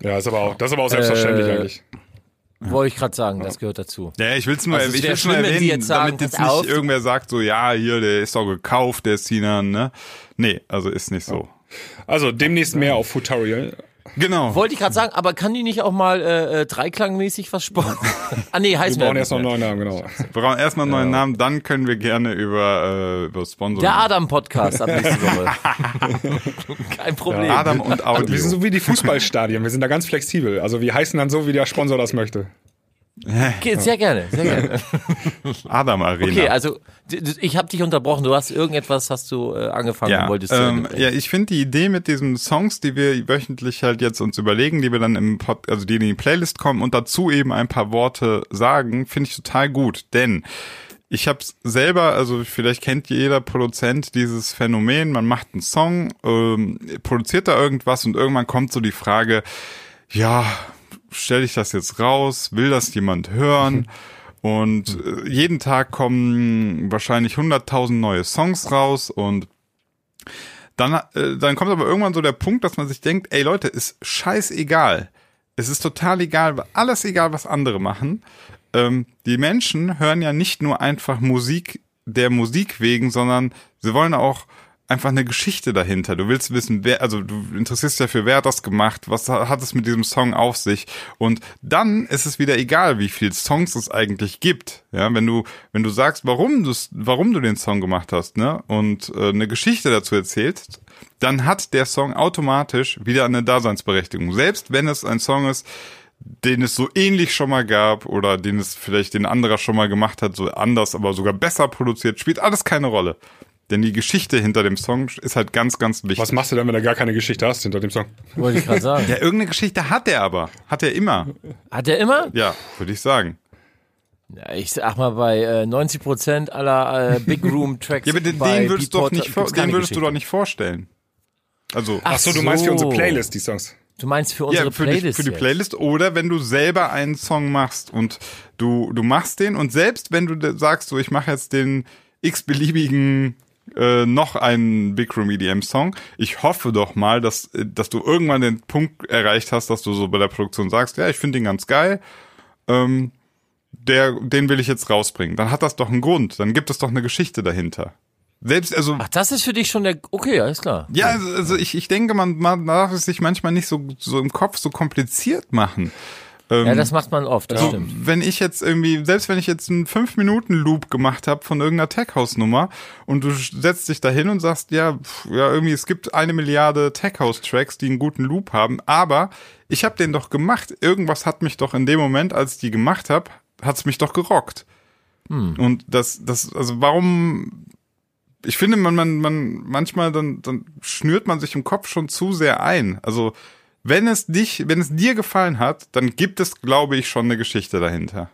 Ja, ist aber auch, das ist aber auch selbstverständlich Äh, eigentlich. Wollte ich gerade sagen, das gehört dazu. Ja, ich will's nur, Also es ich will's nur schlimm, wenn erwähnen, Sie jetzt sagen, damit jetzt nicht auf. irgendwer sagt so, ja, hier, der ist doch gekauft, der Sinan, ne? Nee, also ist nicht so. Also demnächst mehr auf Futorial. Genau. Wollte ich gerade sagen, aber kann die nicht auch mal äh, äh, dreiklangmäßig was sparen? [LAUGHS] ah nee, heißt Wir brauchen mir erst noch einen neuen Namen, genau. Wir brauchen erstmal einen neuen Namen, dann können wir gerne über, äh, über Sponsoring. Der Adam-Podcast ab nächste Woche. [LAUGHS] Kein Problem. Adam und Audio. Wir sind so wie die Fußballstadien, wir sind da ganz flexibel. Also wir heißen dann so, wie der Sponsor das möchte. Geht, sehr gerne, sehr gerne. [LAUGHS] Adam Arena. Okay, also ich habe dich unterbrochen. Du hast irgendetwas, hast du äh, angefangen ja, und wolltest zu ähm, ja, ich finde die Idee mit diesen Songs, die wir wöchentlich halt jetzt uns überlegen, die wir dann im Pod, also die in die Playlist kommen und dazu eben ein paar Worte sagen, finde ich total gut, denn ich habe es selber, also vielleicht kennt jeder Produzent dieses Phänomen, man macht einen Song, ähm, produziert da irgendwas und irgendwann kommt so die Frage, ja, stelle ich das jetzt raus, will das jemand hören? [LAUGHS] Und äh, jeden Tag kommen wahrscheinlich 100.000 neue Songs raus und dann, äh, dann kommt aber irgendwann so der Punkt, dass man sich denkt, ey Leute, ist scheißegal. Es ist total egal, alles egal, was andere machen. Ähm, die Menschen hören ja nicht nur einfach Musik der Musik wegen, sondern sie wollen auch einfach eine Geschichte dahinter. Du willst wissen, wer, also du interessierst dich dafür, wer hat das gemacht, was hat es mit diesem Song auf sich und dann ist es wieder egal, wie viel Songs es eigentlich gibt. Ja, wenn du, wenn du sagst, warum du, warum du den Song gemacht hast, ne, und äh, eine Geschichte dazu erzählst, dann hat der Song automatisch wieder eine Daseinsberechtigung. Selbst wenn es ein Song ist, den es so ähnlich schon mal gab oder den es vielleicht den anderer schon mal gemacht hat, so anders, aber sogar besser produziert, spielt alles keine Rolle. Denn die Geschichte hinter dem Song ist halt ganz, ganz wichtig. Was machst du denn, wenn du gar keine Geschichte hast hinter dem Song? Wollte ich gerade sagen. Ja, irgendeine Geschichte hat er aber. Hat er immer. Hat er immer? Ja, würde ich sagen. Ja, ich sag mal, bei äh, 90 Prozent aller äh, Big Room Tracks. Ja, aber den, den würdest, du doch nicht den würdest du doch nicht vorstellen. Also, Ach Ach so, du meinst für unsere Playlist die Songs. Du meinst für unsere ja, für die, Playlist? für die jetzt. Playlist oder wenn du selber einen Song machst und du, du machst den und selbst wenn du sagst, so ich mache jetzt den x-beliebigen äh, noch einen Big Room EDM Song, ich hoffe doch mal, dass, dass du irgendwann den Punkt erreicht hast, dass du so bei der Produktion sagst, ja, ich finde den ganz geil, ähm, der, den will ich jetzt rausbringen. Dann hat das doch einen Grund, dann gibt es doch eine Geschichte dahinter. Selbst, also, Ach, das ist für dich schon der. Okay, alles klar. ja, also, also ich, ich denke, man, man darf es sich manchmal nicht so, so im Kopf so kompliziert machen. Ähm, Ja, das macht man oft, das so, stimmt. wenn ich jetzt irgendwie, selbst wenn ich jetzt einen 5-Minuten-Loop gemacht habe von irgendeiner Tech-House-Nummer und du setzt dich da hin und sagst, ja, pf, ja, irgendwie, es gibt eine Milliarde Tech-House-Tracks, die einen guten Loop haben, aber ich habe den doch gemacht. Irgendwas hat mich doch in dem Moment, als ich die gemacht habe, hat's mich doch gerockt. Und das, das, also warum ich finde, man, man, man, manchmal dann, dann schnürt man sich im Kopf schon zu sehr ein. Also, wenn es dich, wenn es dir gefallen hat, dann gibt es, glaube ich, schon eine Geschichte dahinter.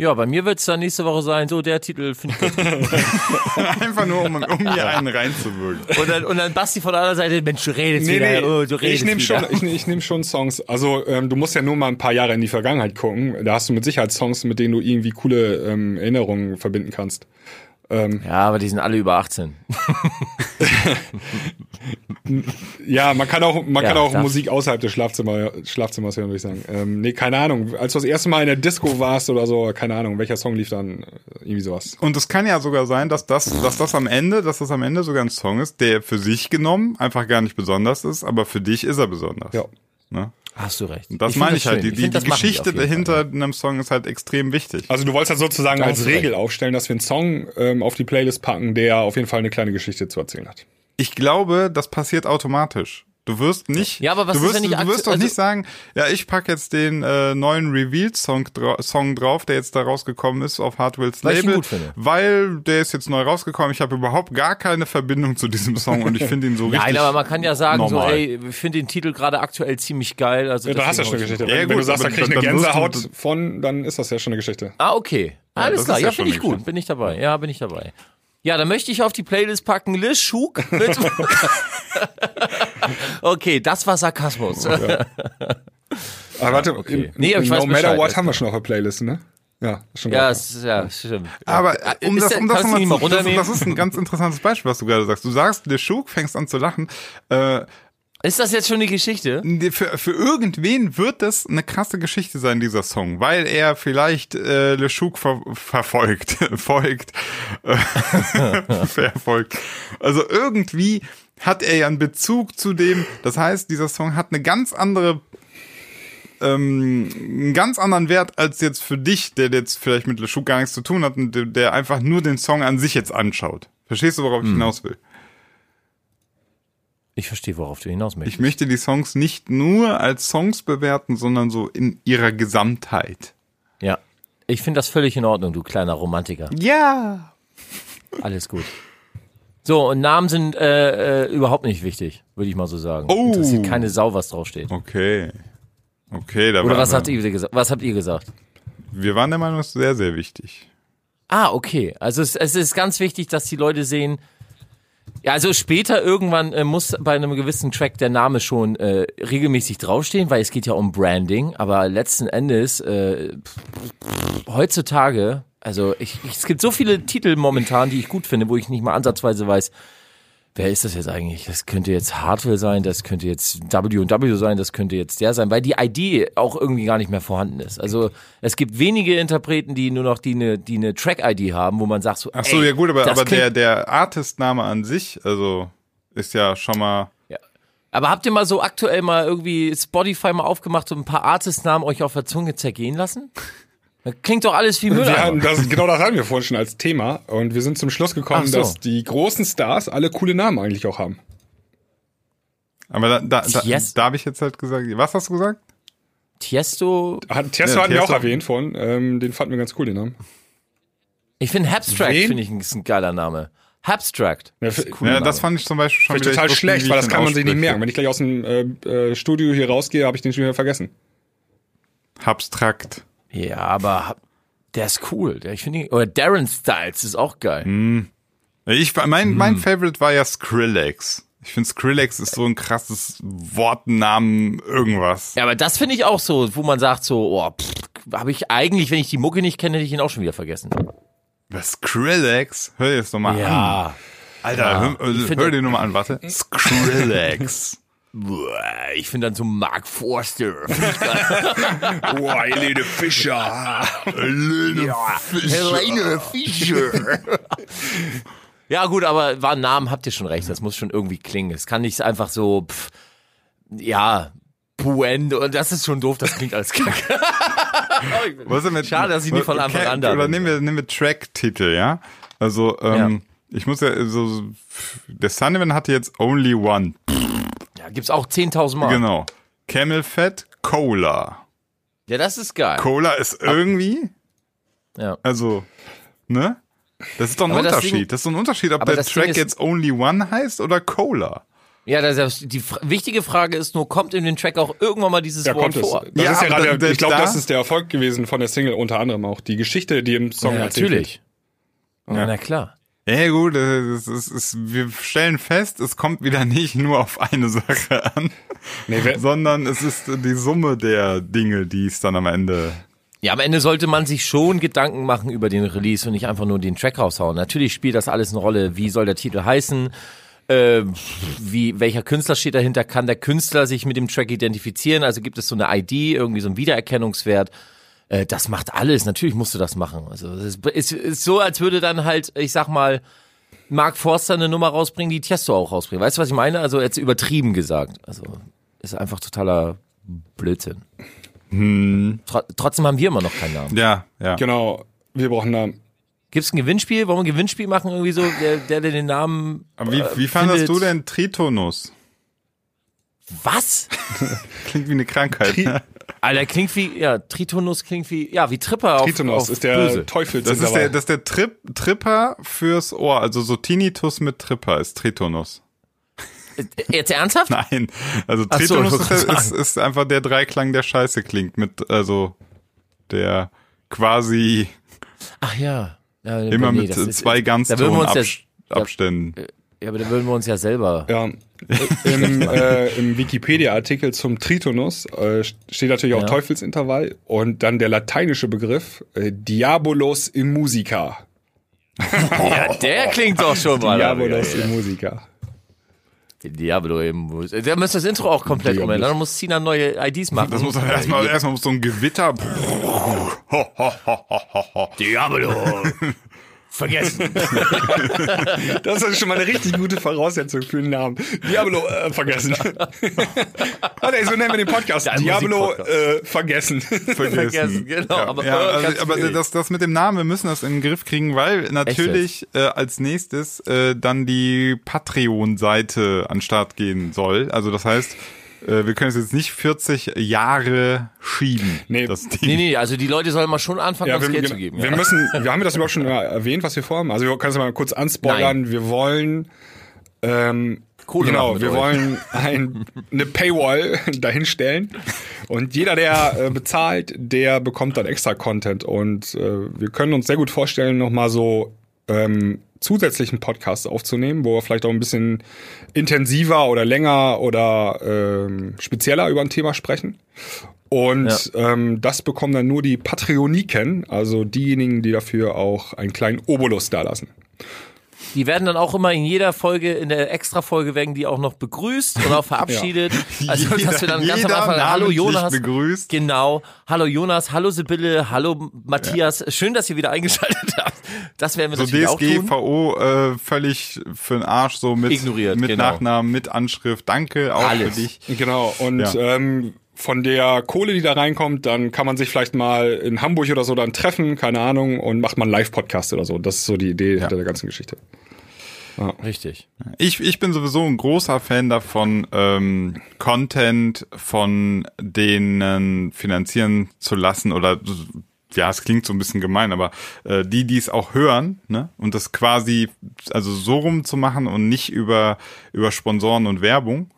Ja, bei mir wird's dann nächste Woche sein, so der Titel finde ich gut. [LAUGHS] Einfach nur, um, um hier einen reinzuwürgen. Und dann, und dann Basti von der anderen Seite, Mensch, du redest wieder, oh, du redest ich nehme wieder. schon, ich, ich nehme schon Songs. Also ähm, du musst ja nur mal ein paar Jahre in die Vergangenheit gucken. Da hast du mit Sicherheit Songs, mit denen du irgendwie coole ähm, Erinnerungen verbinden kannst. Ja, aber die sind alle über 18. [LAUGHS] Ja, man kann auch, man Ja, kann auch Musik außerhalb des Schlafzimmer, Schlafzimmers hören, würde ich sagen. Ähm, nee, keine Ahnung. Als du das erste Mal in der Disco warst oder so, keine Ahnung, welcher Song lief dann, äh, irgendwie sowas. Und es kann ja sogar sein, dass das, dass das am Ende, dass das am Ende sogar ein Song ist, der für sich genommen einfach gar nicht besonders ist, aber für dich ist er besonders. Ja. Ne? Hast du recht. Und das find meine ich halt. schön. Die, die, find, die Geschichte dahinter Fall. in einem Song ist halt extrem wichtig. Also du wolltest halt sozusagen als Regel recht. aufstellen, dass wir einen Song ähm, auf die Playlist packen, der auf jeden Fall eine kleine Geschichte zu erzählen hat. Ich glaube, das passiert automatisch. Du wirst nicht, Ja, aber was du ist, wirst, wenn ich du wirst doch also- nicht sagen, ja, ich pack jetzt den äh, neuen Revealed-Song dra Song drauf, der jetzt da rausgekommen ist auf Hardwells Weil ich ihn Label, gut finde. weil der ist jetzt neu rausgekommen. Ich habe überhaupt gar keine Verbindung zu diesem Song und ich finde ihn so [LAUGHS] richtig. Nein, aber man kann ja sagen, normal. so, ey, ich finde den Titel gerade aktuell ziemlich geil. Also Ja, da hast du ja schon eine Geschichte. Ja, wenn, wenn gut, du sagst, da krieg ich eine du- Gänsehaut von, dann ist das ja schon eine Geschichte. Ah, okay. Alles das klar, ist ja, ja finde ich gut. Bin ich dabei. Ja, bin ich dabei. Ja, dann möchte ich auf die Playlist packen Liz Schug mit. [LAUGHS] okay, das war Sarkasmus. Aber [LAUGHS] warte, okay. im, Nee, aber ich No weiß Matter Bescheid, What haben wir schon auf der Playlist, ne? Ja, schon Ja, ist, ja, stimmt. Aber äh, um Ist das, der- um das nochmal zu, das, das ist ein ganz interessantes Beispiel, was du gerade sagst. Du sagst, der Schug fängst an zu lachen. Äh, Ist das jetzt schon eine Geschichte? für, für irgendwen wird das eine krasse Geschichte sein, dieser Song, weil er vielleicht äh, Le Chouk ver verfolgt, [LAUGHS] folgt, äh, [LAUGHS] verfolgt. Also irgendwie hat er ja einen Bezug zu dem, das heißt, dieser Song hat eine ganz andere ähm, einen ganz anderen Wert als jetzt für dich, der jetzt vielleicht mit Le Chouk gar nichts zu tun hat und der, der einfach nur den Song an sich jetzt anschaut. Verstehst du, worauf ich hinaus will? Ich verstehe, worauf du hinaus möchtest. Ich möchte die Songs nicht nur als Songs bewerten, sondern so in ihrer Gesamtheit. ja. Ich finde das völlig in Ordnung, du kleiner Romantiker. Ja. Alles gut. So, und Namen sind äh, äh, überhaupt nicht wichtig, würde ich mal so sagen. Oh. Interessiert keine Sau, was draufsteht. Okay. Okay, da Oder was, hat ihr gesagt? was habt ihr gesagt? Wir waren der Meinung, es ist sehr, sehr wichtig. Ah, okay. Also es, es ist ganz wichtig, dass die Leute sehen, ja, also später irgendwann äh, muss bei einem gewissen Track der Name schon äh, regelmäßig draufstehen, weil es geht ja um Branding, aber letzten Endes äh, heutzutage, also ich, ich, es gibt so viele Titel momentan, die ich gut finde, wo ich nicht mal ansatzweise weiß, wer ist das jetzt eigentlich? Das könnte jetzt Hartwell sein, das könnte jetzt W&W sein, das könnte jetzt der sein, weil die ID auch irgendwie gar nicht mehr vorhanden ist. Also es gibt wenige Interpreten, die nur noch die eine die eine Track-ID haben, wo man sagt so, Ach so, ey, ja gut, aber, aber der, der Artistname an sich, also ist ja schon mal. Ja. Aber habt ihr mal so aktuell mal irgendwie Spotify mal aufgemacht und ein paar Artistnamen euch auf der Zunge zergehen lassen? Klingt doch alles wie Müll. Wir hatten das, genau das hatten wir vorhin schon als Thema und wir sind zum Schluss gekommen, so. dass die großen Stars alle coole Namen eigentlich auch haben. Aber da, da, da, Yes. da habe ich jetzt halt gesagt, was hast du gesagt? Tiesto, Hat, Tiesto Ja, hatten wir auch Tiesto. erwähnt vorhin, ähm, den fanden wir ganz cool, den Namen. ich finde Abstract finde ich ein, ist ein geiler Name. Abstract. Ja, Das Ja, das Name. fand ich zum Beispiel schon wieder total wusste schlecht, weil das kann man sich nicht merken. Wenn ich gleich aus dem äh, äh, Studio hier rausgehe, habe ich den schon wieder vergessen. Abstrakt. Ja, aber der ist cool. Der, ich finde ihn- oder Darren Styles ist auch geil. Hm. Ich, mein, mein Hm. Favorite war ja Skrillex. Ich finde Skrillex ist so ein krasses Wortnamen irgendwas. Ja, aber das finde ich auch so, wo man sagt so, oh, habe ich eigentlich, wenn ich die Mucke nicht kenne, hätte ich ihn auch schon wieder vergessen. Was Skrillex? Hör dir das doch mal an. Ja. Alter, Ja, hör, hör finde- dir nur mal an, warte. Skrillex. [LAUGHS] Ich finde dann so Mark Forster. [LAUGHS] Boah, Helene Fischer. Helene Fischer. [LAUGHS] ja, gut, aber war ein Namen, habt ihr schon recht. Das muss schon irgendwie klingen. Es kann nicht einfach so, pff, ja, Puendo. Und das ist schon doof, das klingt alles kacke. [LAUGHS] Was ist denn mit, Schade, dass ich nicht von Anfang an da bin. nehmen wir, nehmen wir Track-Titel, ja? Also, ähm, ich muss ja so, der Sunnyman hatte jetzt Only One. Ja, gibt's auch 10.000 Mal. Genau. Camel Fat, Cola. Ja, das ist geil. Cola ist irgendwie, Ja. also, ne? Das ist doch ein Aber das Unterschied. Ding- das ist doch ein Unterschied, ob der das Track ist- jetzt Only One heißt oder Cola. Ja, das ist, die wichtige Frage ist nur, kommt in den Track auch irgendwann mal dieses Da Wort kommt es. vor? Das Ja, ist ja gerade, dann- der- ich glaube, da- das ist der Erfolg gewesen von der Single unter anderem auch. Die Geschichte, die im Song Ja, erzählt natürlich. Ja, na klar. Ja gut, es ist, es ist, wir stellen fest, es kommt wieder nicht nur auf eine Sache an. Nee, sondern es ist die Summe der Dinge, die es dann am Ende Ja, am Ende sollte man sich schon Gedanken machen über den Release und nicht einfach nur den Track raushauen. Natürlich spielt das alles eine Rolle. Wie soll der Titel heißen? Äh, wie, welcher Künstler steht dahinter? Kann der Künstler sich mit dem Track identifizieren? Also gibt es so eine ID, irgendwie so einen Wiedererkennungswert? Äh, das macht alles. Natürlich musst du das machen. Also es ist, ist, ist so, als würde dann halt, ich sag mal, Mark Forster eine Nummer rausbringen, die Tiesto auch rausbringt. Weißt du, was ich meine? Also jetzt übertrieben gesagt. Also ist einfach totaler Blödsinn. Tro trotzdem haben wir immer noch keinen Namen. Ja, ja. genau, wir brauchen Namen. Gibt's ein Gewinnspiel? Wollen wir ein Gewinnspiel machen? Irgendwie so, der, der, der den Namen. Aber wie, äh, wie fandest findet- du denn Tritonus? Was? [LAUGHS] Klingt wie eine Krankheit. Ne? Alter, klingt wie, ja, Tritonus klingt wie, ja, wie Tripper auf, Tritonus auf ist der Böse. Teufel. Das ist der, das ist der Trip, Tripper fürs Ohr, also so Tinnitus mit Tripper ist Tritonus. Äh, Jetzt ernsthaft? Nein, also so, Tritonus wollte ist, ist, ist einfach der Dreiklang, der scheiße klingt, mit, also der quasi Ach ja. ja immer nee, mit das ist- zwei da ja, aber da würden wir uns ja selber. Ja, im, äh, im Wikipedia-Artikel zum Tritonus äh, steht natürlich auch Ja. Teufelsintervall und dann der lateinische Begriff äh, Diabolos in musica. [LAUGHS] Ja, der klingt doch schon mal. Diabolos in musica. Diablo eben. muss- Der müsste das Intro auch komplett umändern. Dann muss Sina neue IDs machen. Das muss doch erstmal, erstmal muss so ein Gewitter. [LAUGHS] Diablo. Vergessen. [LAUGHS] Das ist schon mal eine richtig gute Voraussetzung für den Namen. Diablo äh, vergessen. oh, [LAUGHS] nee, so nennen wir den Podcast. Dein Diablo Musikpodcast. äh, vergessen. Vergessen, genau. Ja, aber ja, äh, also, aber das, das mit dem Namen, wir müssen das in den Griff kriegen, weil natürlich äh, als nächstes äh, dann die Patreon-Seite an den Start gehen soll. Also das heißt, äh, wir können es jetzt nicht 40 Jahre schieben. Nee. das Ding. Nee, nee, also die Leute sollen mal schon anfangen, Ja, uns wir, Geld wir, zu geben. wir ja. müssen, [LAUGHS] wir haben das überhaupt schon erwähnt, was wir vorhaben. Also wir können es mal kurz anspoilern. Wir wollen, ähm, Kohle genau, wir euch. wollen ein, eine Paywall [LAUGHS] dahinstellen und jeder, der äh, bezahlt, der bekommt dann extra Content und äh, wir können uns sehr gut vorstellen, noch mal so ähm, zusätzlichen Podcasts aufzunehmen, wo wir vielleicht auch ein bisschen intensiver oder länger oder ähm, spezieller über ein Thema sprechen. Und ähm, das bekommen dann nur die Patreoniken, also diejenigen, die dafür auch einen kleinen Obolus dalassen. Die werden dann auch immer in jeder Folge, in der Extra-Folge werden die auch noch begrüßt und auch verabschiedet. [LAUGHS] Also, dass wir dann ganz am Jeder Anfang, hallo Jonas. begrüßt. Genau. Hallo Jonas, hallo Sibylle, hallo Matthias. Schön, dass ihr wieder eingeschaltet [LAUGHS] habt. Das werden wir So natürlich auch tun. DSGVO äh, völlig für den Arsch, so mit, Ignoriert, mit genau. Nachnamen, mit Anschrift. Danke auch Alles. für dich. Genau, und Ja. ähm, von der Kohle, die da reinkommt, dann kann man sich vielleicht mal in Hamburg oder so dann treffen, keine Ahnung, und macht mal einen Live-Podcast oder so. Das ist so die Idee hinter der ganzen Geschichte. Richtig. Ich, ich bin sowieso ein großer Fan davon, ähm, Content von denen finanzieren zu lassen oder ja, es klingt so ein bisschen gemein, aber äh, die, die es auch hören, ne, und das quasi also so rum zu machen und nicht über über Sponsoren und Werbung,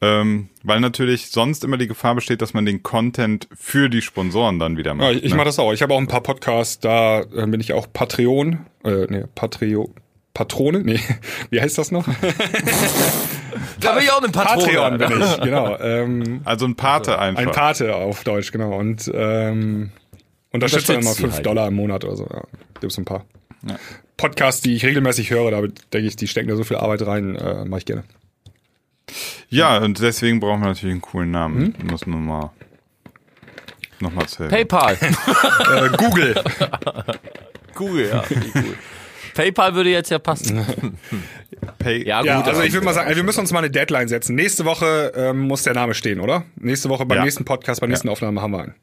ähm, weil natürlich sonst immer die Gefahr besteht, dass man den Content für die Sponsoren dann wieder macht. Ja, ich ich ne? mache das auch. Ich habe auch ein paar Podcasts, da äh, bin ich auch Patreon, äh, nee, Patrio, Patrone? Nee, [LAUGHS] wie heißt das noch? [LAUGHS] Da bin ich auch ein Patron. Patreon bin ich, [LAUGHS] genau. Ähm, Also ein Pate einfach. ein Pate auf Deutsch, genau. Und ähm, unterstützt dann immer Unterstützt die 5 halt. Dollar im Monat oder so. Ja, gibt's ein paar. Podcasts, die ich regelmäßig höre, da denke ich, die stecken da so viel Arbeit rein, äh, mache ich gerne. Ja, und deswegen brauchen wir natürlich einen coolen Namen. Hm? Muss nur mal noch mal zu PayPal. [LAUGHS] Äh, Google. [LAUGHS] Google, ja. Cool. PayPal würde jetzt ja passen. [LAUGHS] Pay Ja, gut. Ja, also ich würde mal sagen, wir müssen uns mal eine Deadline setzen. Nächste Woche ähm, muss der Name stehen, oder? Nächste Woche beim Ja. nächsten Podcast, bei der nächsten Aufnahme haben wir einen.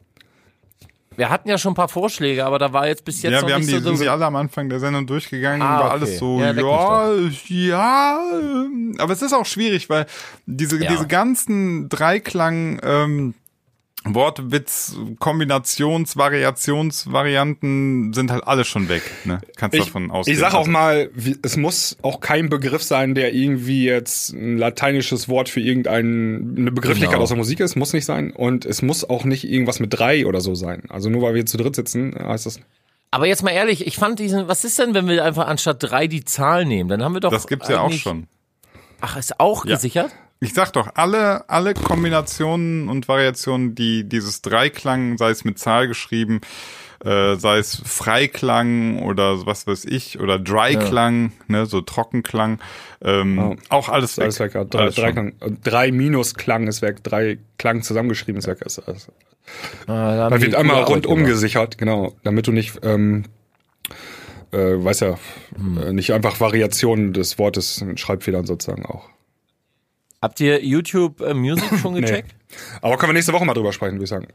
Wir hatten ja schon ein paar Vorschläge, aber da war jetzt bis jetzt ja, noch wir haben nicht die, so... sind sie alle am Anfang der Sendung durchgegangen Ah, und war okay. alles so, Ja, ja, ja, ähm, aber es ist auch schwierig, weil diese, Ja. diese ganzen Dreiklang, ähm, Wortwitz, Kombinations, Variationsvarianten sind halt alle schon weg, ne? Kannst Ich, davon ausgehen. ich sage auch mal, wie- es muss auch kein Begriff sein, der irgendwie jetzt ein lateinisches Wort für irgendeine Begrifflichkeit Genau. aus der Musik ist. Muss nicht sein. Und es muss auch nicht irgendwas mit drei oder so sein. Also nur weil wir zu dritt sitzen, heißt das. Aber jetzt mal ehrlich, ich fand diesen, was ist denn, wenn wir einfach anstatt drei die Zahl nehmen? Dann haben wir doch. Das gibt's ja auch schon. Ach, ist auch Ja. gesichert? Ich sag doch, alle, alle Kombinationen und Variationen, die dieses Dreiklang, sei es mit Zahl geschrieben, äh, sei es Freiklang oder was weiß ich, oder Dreiklang, ne, so Trockenklang, ähm, auch alles weg. Alles weg. ja. Drei, Alles drei, schon. Klang, drei minus Klang ist weg. Drei Klang zusammengeschrieben ist weg. Ist, ist, Ah, die wird einmal rundum gesichert, genau, damit du nicht, ähm, äh, weiß ja, äh, nicht einfach Variationen des Wortes mit Schreibfehlern sozusagen auch. Habt ihr YouTube äh, Music [CLEARS THROAT] schon gecheckt? Aber können wir nächste Woche mal drüber sprechen, würde ich sagen.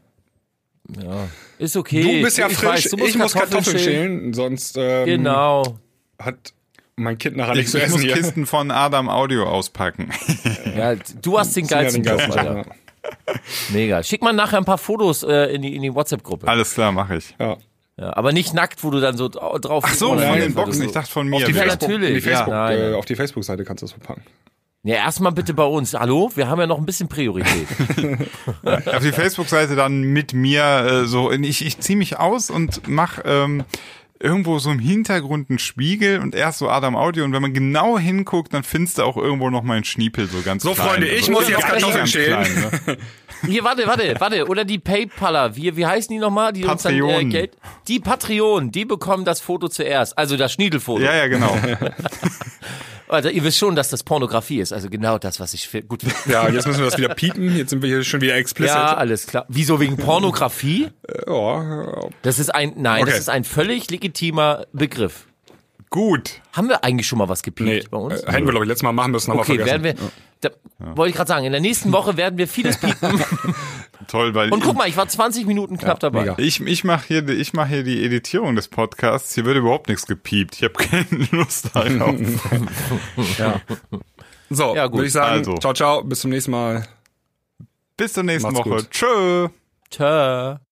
Ja. Ist okay. Du bist ja ich frisch, weiß, du musst ich muss Kartoffeln Kartoffeln schälen, sonst ähm, Genau. hat mein Kind nachher Ich, nichts zu ich essen muss hier. Kisten von Adam Audio auspacken. [LAUGHS] Ja, du hast den Ja, geilsten den Job, Alter. Mega. Schick mal nachher ein paar Fotos äh, in die, in die WhatsApp-Gruppe. Alles klar, mache ich. ja. Ja, aber nicht nackt, wo du dann so dra- drauf Ach so, von den Boxen. du- Ich dachte von mir. Auf die Ja, Facebook, natürlich. die Facebook, Ja. Nein, äh, nein. auf die Facebook-Seite kannst du das verpacken. Ja, erstmal bitte bei uns. Hallo? Wir haben ja noch ein bisschen Priorität. [LAUGHS] auf die Facebook-Seite dann mit mir äh, so, ich, ich ziehe mich aus und mach ähm, irgendwo so im Hintergrund einen Spiegel und erst so Adam Audio und wenn man genau hinguckt, dann findest du auch irgendwo noch mal einen Schniepel so ganz So, klein. Freunde, ich Also, muss jetzt Kartoffeln schälen. klein, ne? [LAUGHS] Hier, warte, warte, warte. Oder die Paypaller. Wie, wie heißen die nochmal? Die uns dann äh, Patreonen. Geld. Die Patreon, die bekommen das Foto zuerst. Also das Schniedelfoto. Ja, ja, genau. [LAUGHS] Also ihr wisst schon, dass das Pornografie ist. Also genau das, was ich gut finde. Ja, jetzt müssen wir das wieder piepen. Jetzt sind wir hier schon wieder explicit. Ja, alles klar. Wieso wegen Pornografie? Ja, Das ist ein, nein, Okay. das ist ein völlig legitimer Begriff. Gut. Haben wir eigentlich schon mal was gepiept nee, bei uns? äh, hätten wir, glaube ich, letztes Mal machen müssen, haben okay, wir vergessen. werden wir. Da, Wollte ich gerade sagen, in der nächsten Woche werden wir vieles piepen. [LAUGHS] Toll, weil Und guck mal, ich war 20 Minuten knapp dabei. mega. ich, ich mache hier, die- ich mach hier die Editierung des Podcasts. Hier wird überhaupt nichts gepiept. Ich habe [LAUGHS] keine Lust darauf. [LAUGHS] Ja. So, Ja, gut. würde ich sagen, Also. ciao, ciao, bis zum nächsten Mal. Bis zur nächsten Macht's Woche. gut. Tschö. Tschö.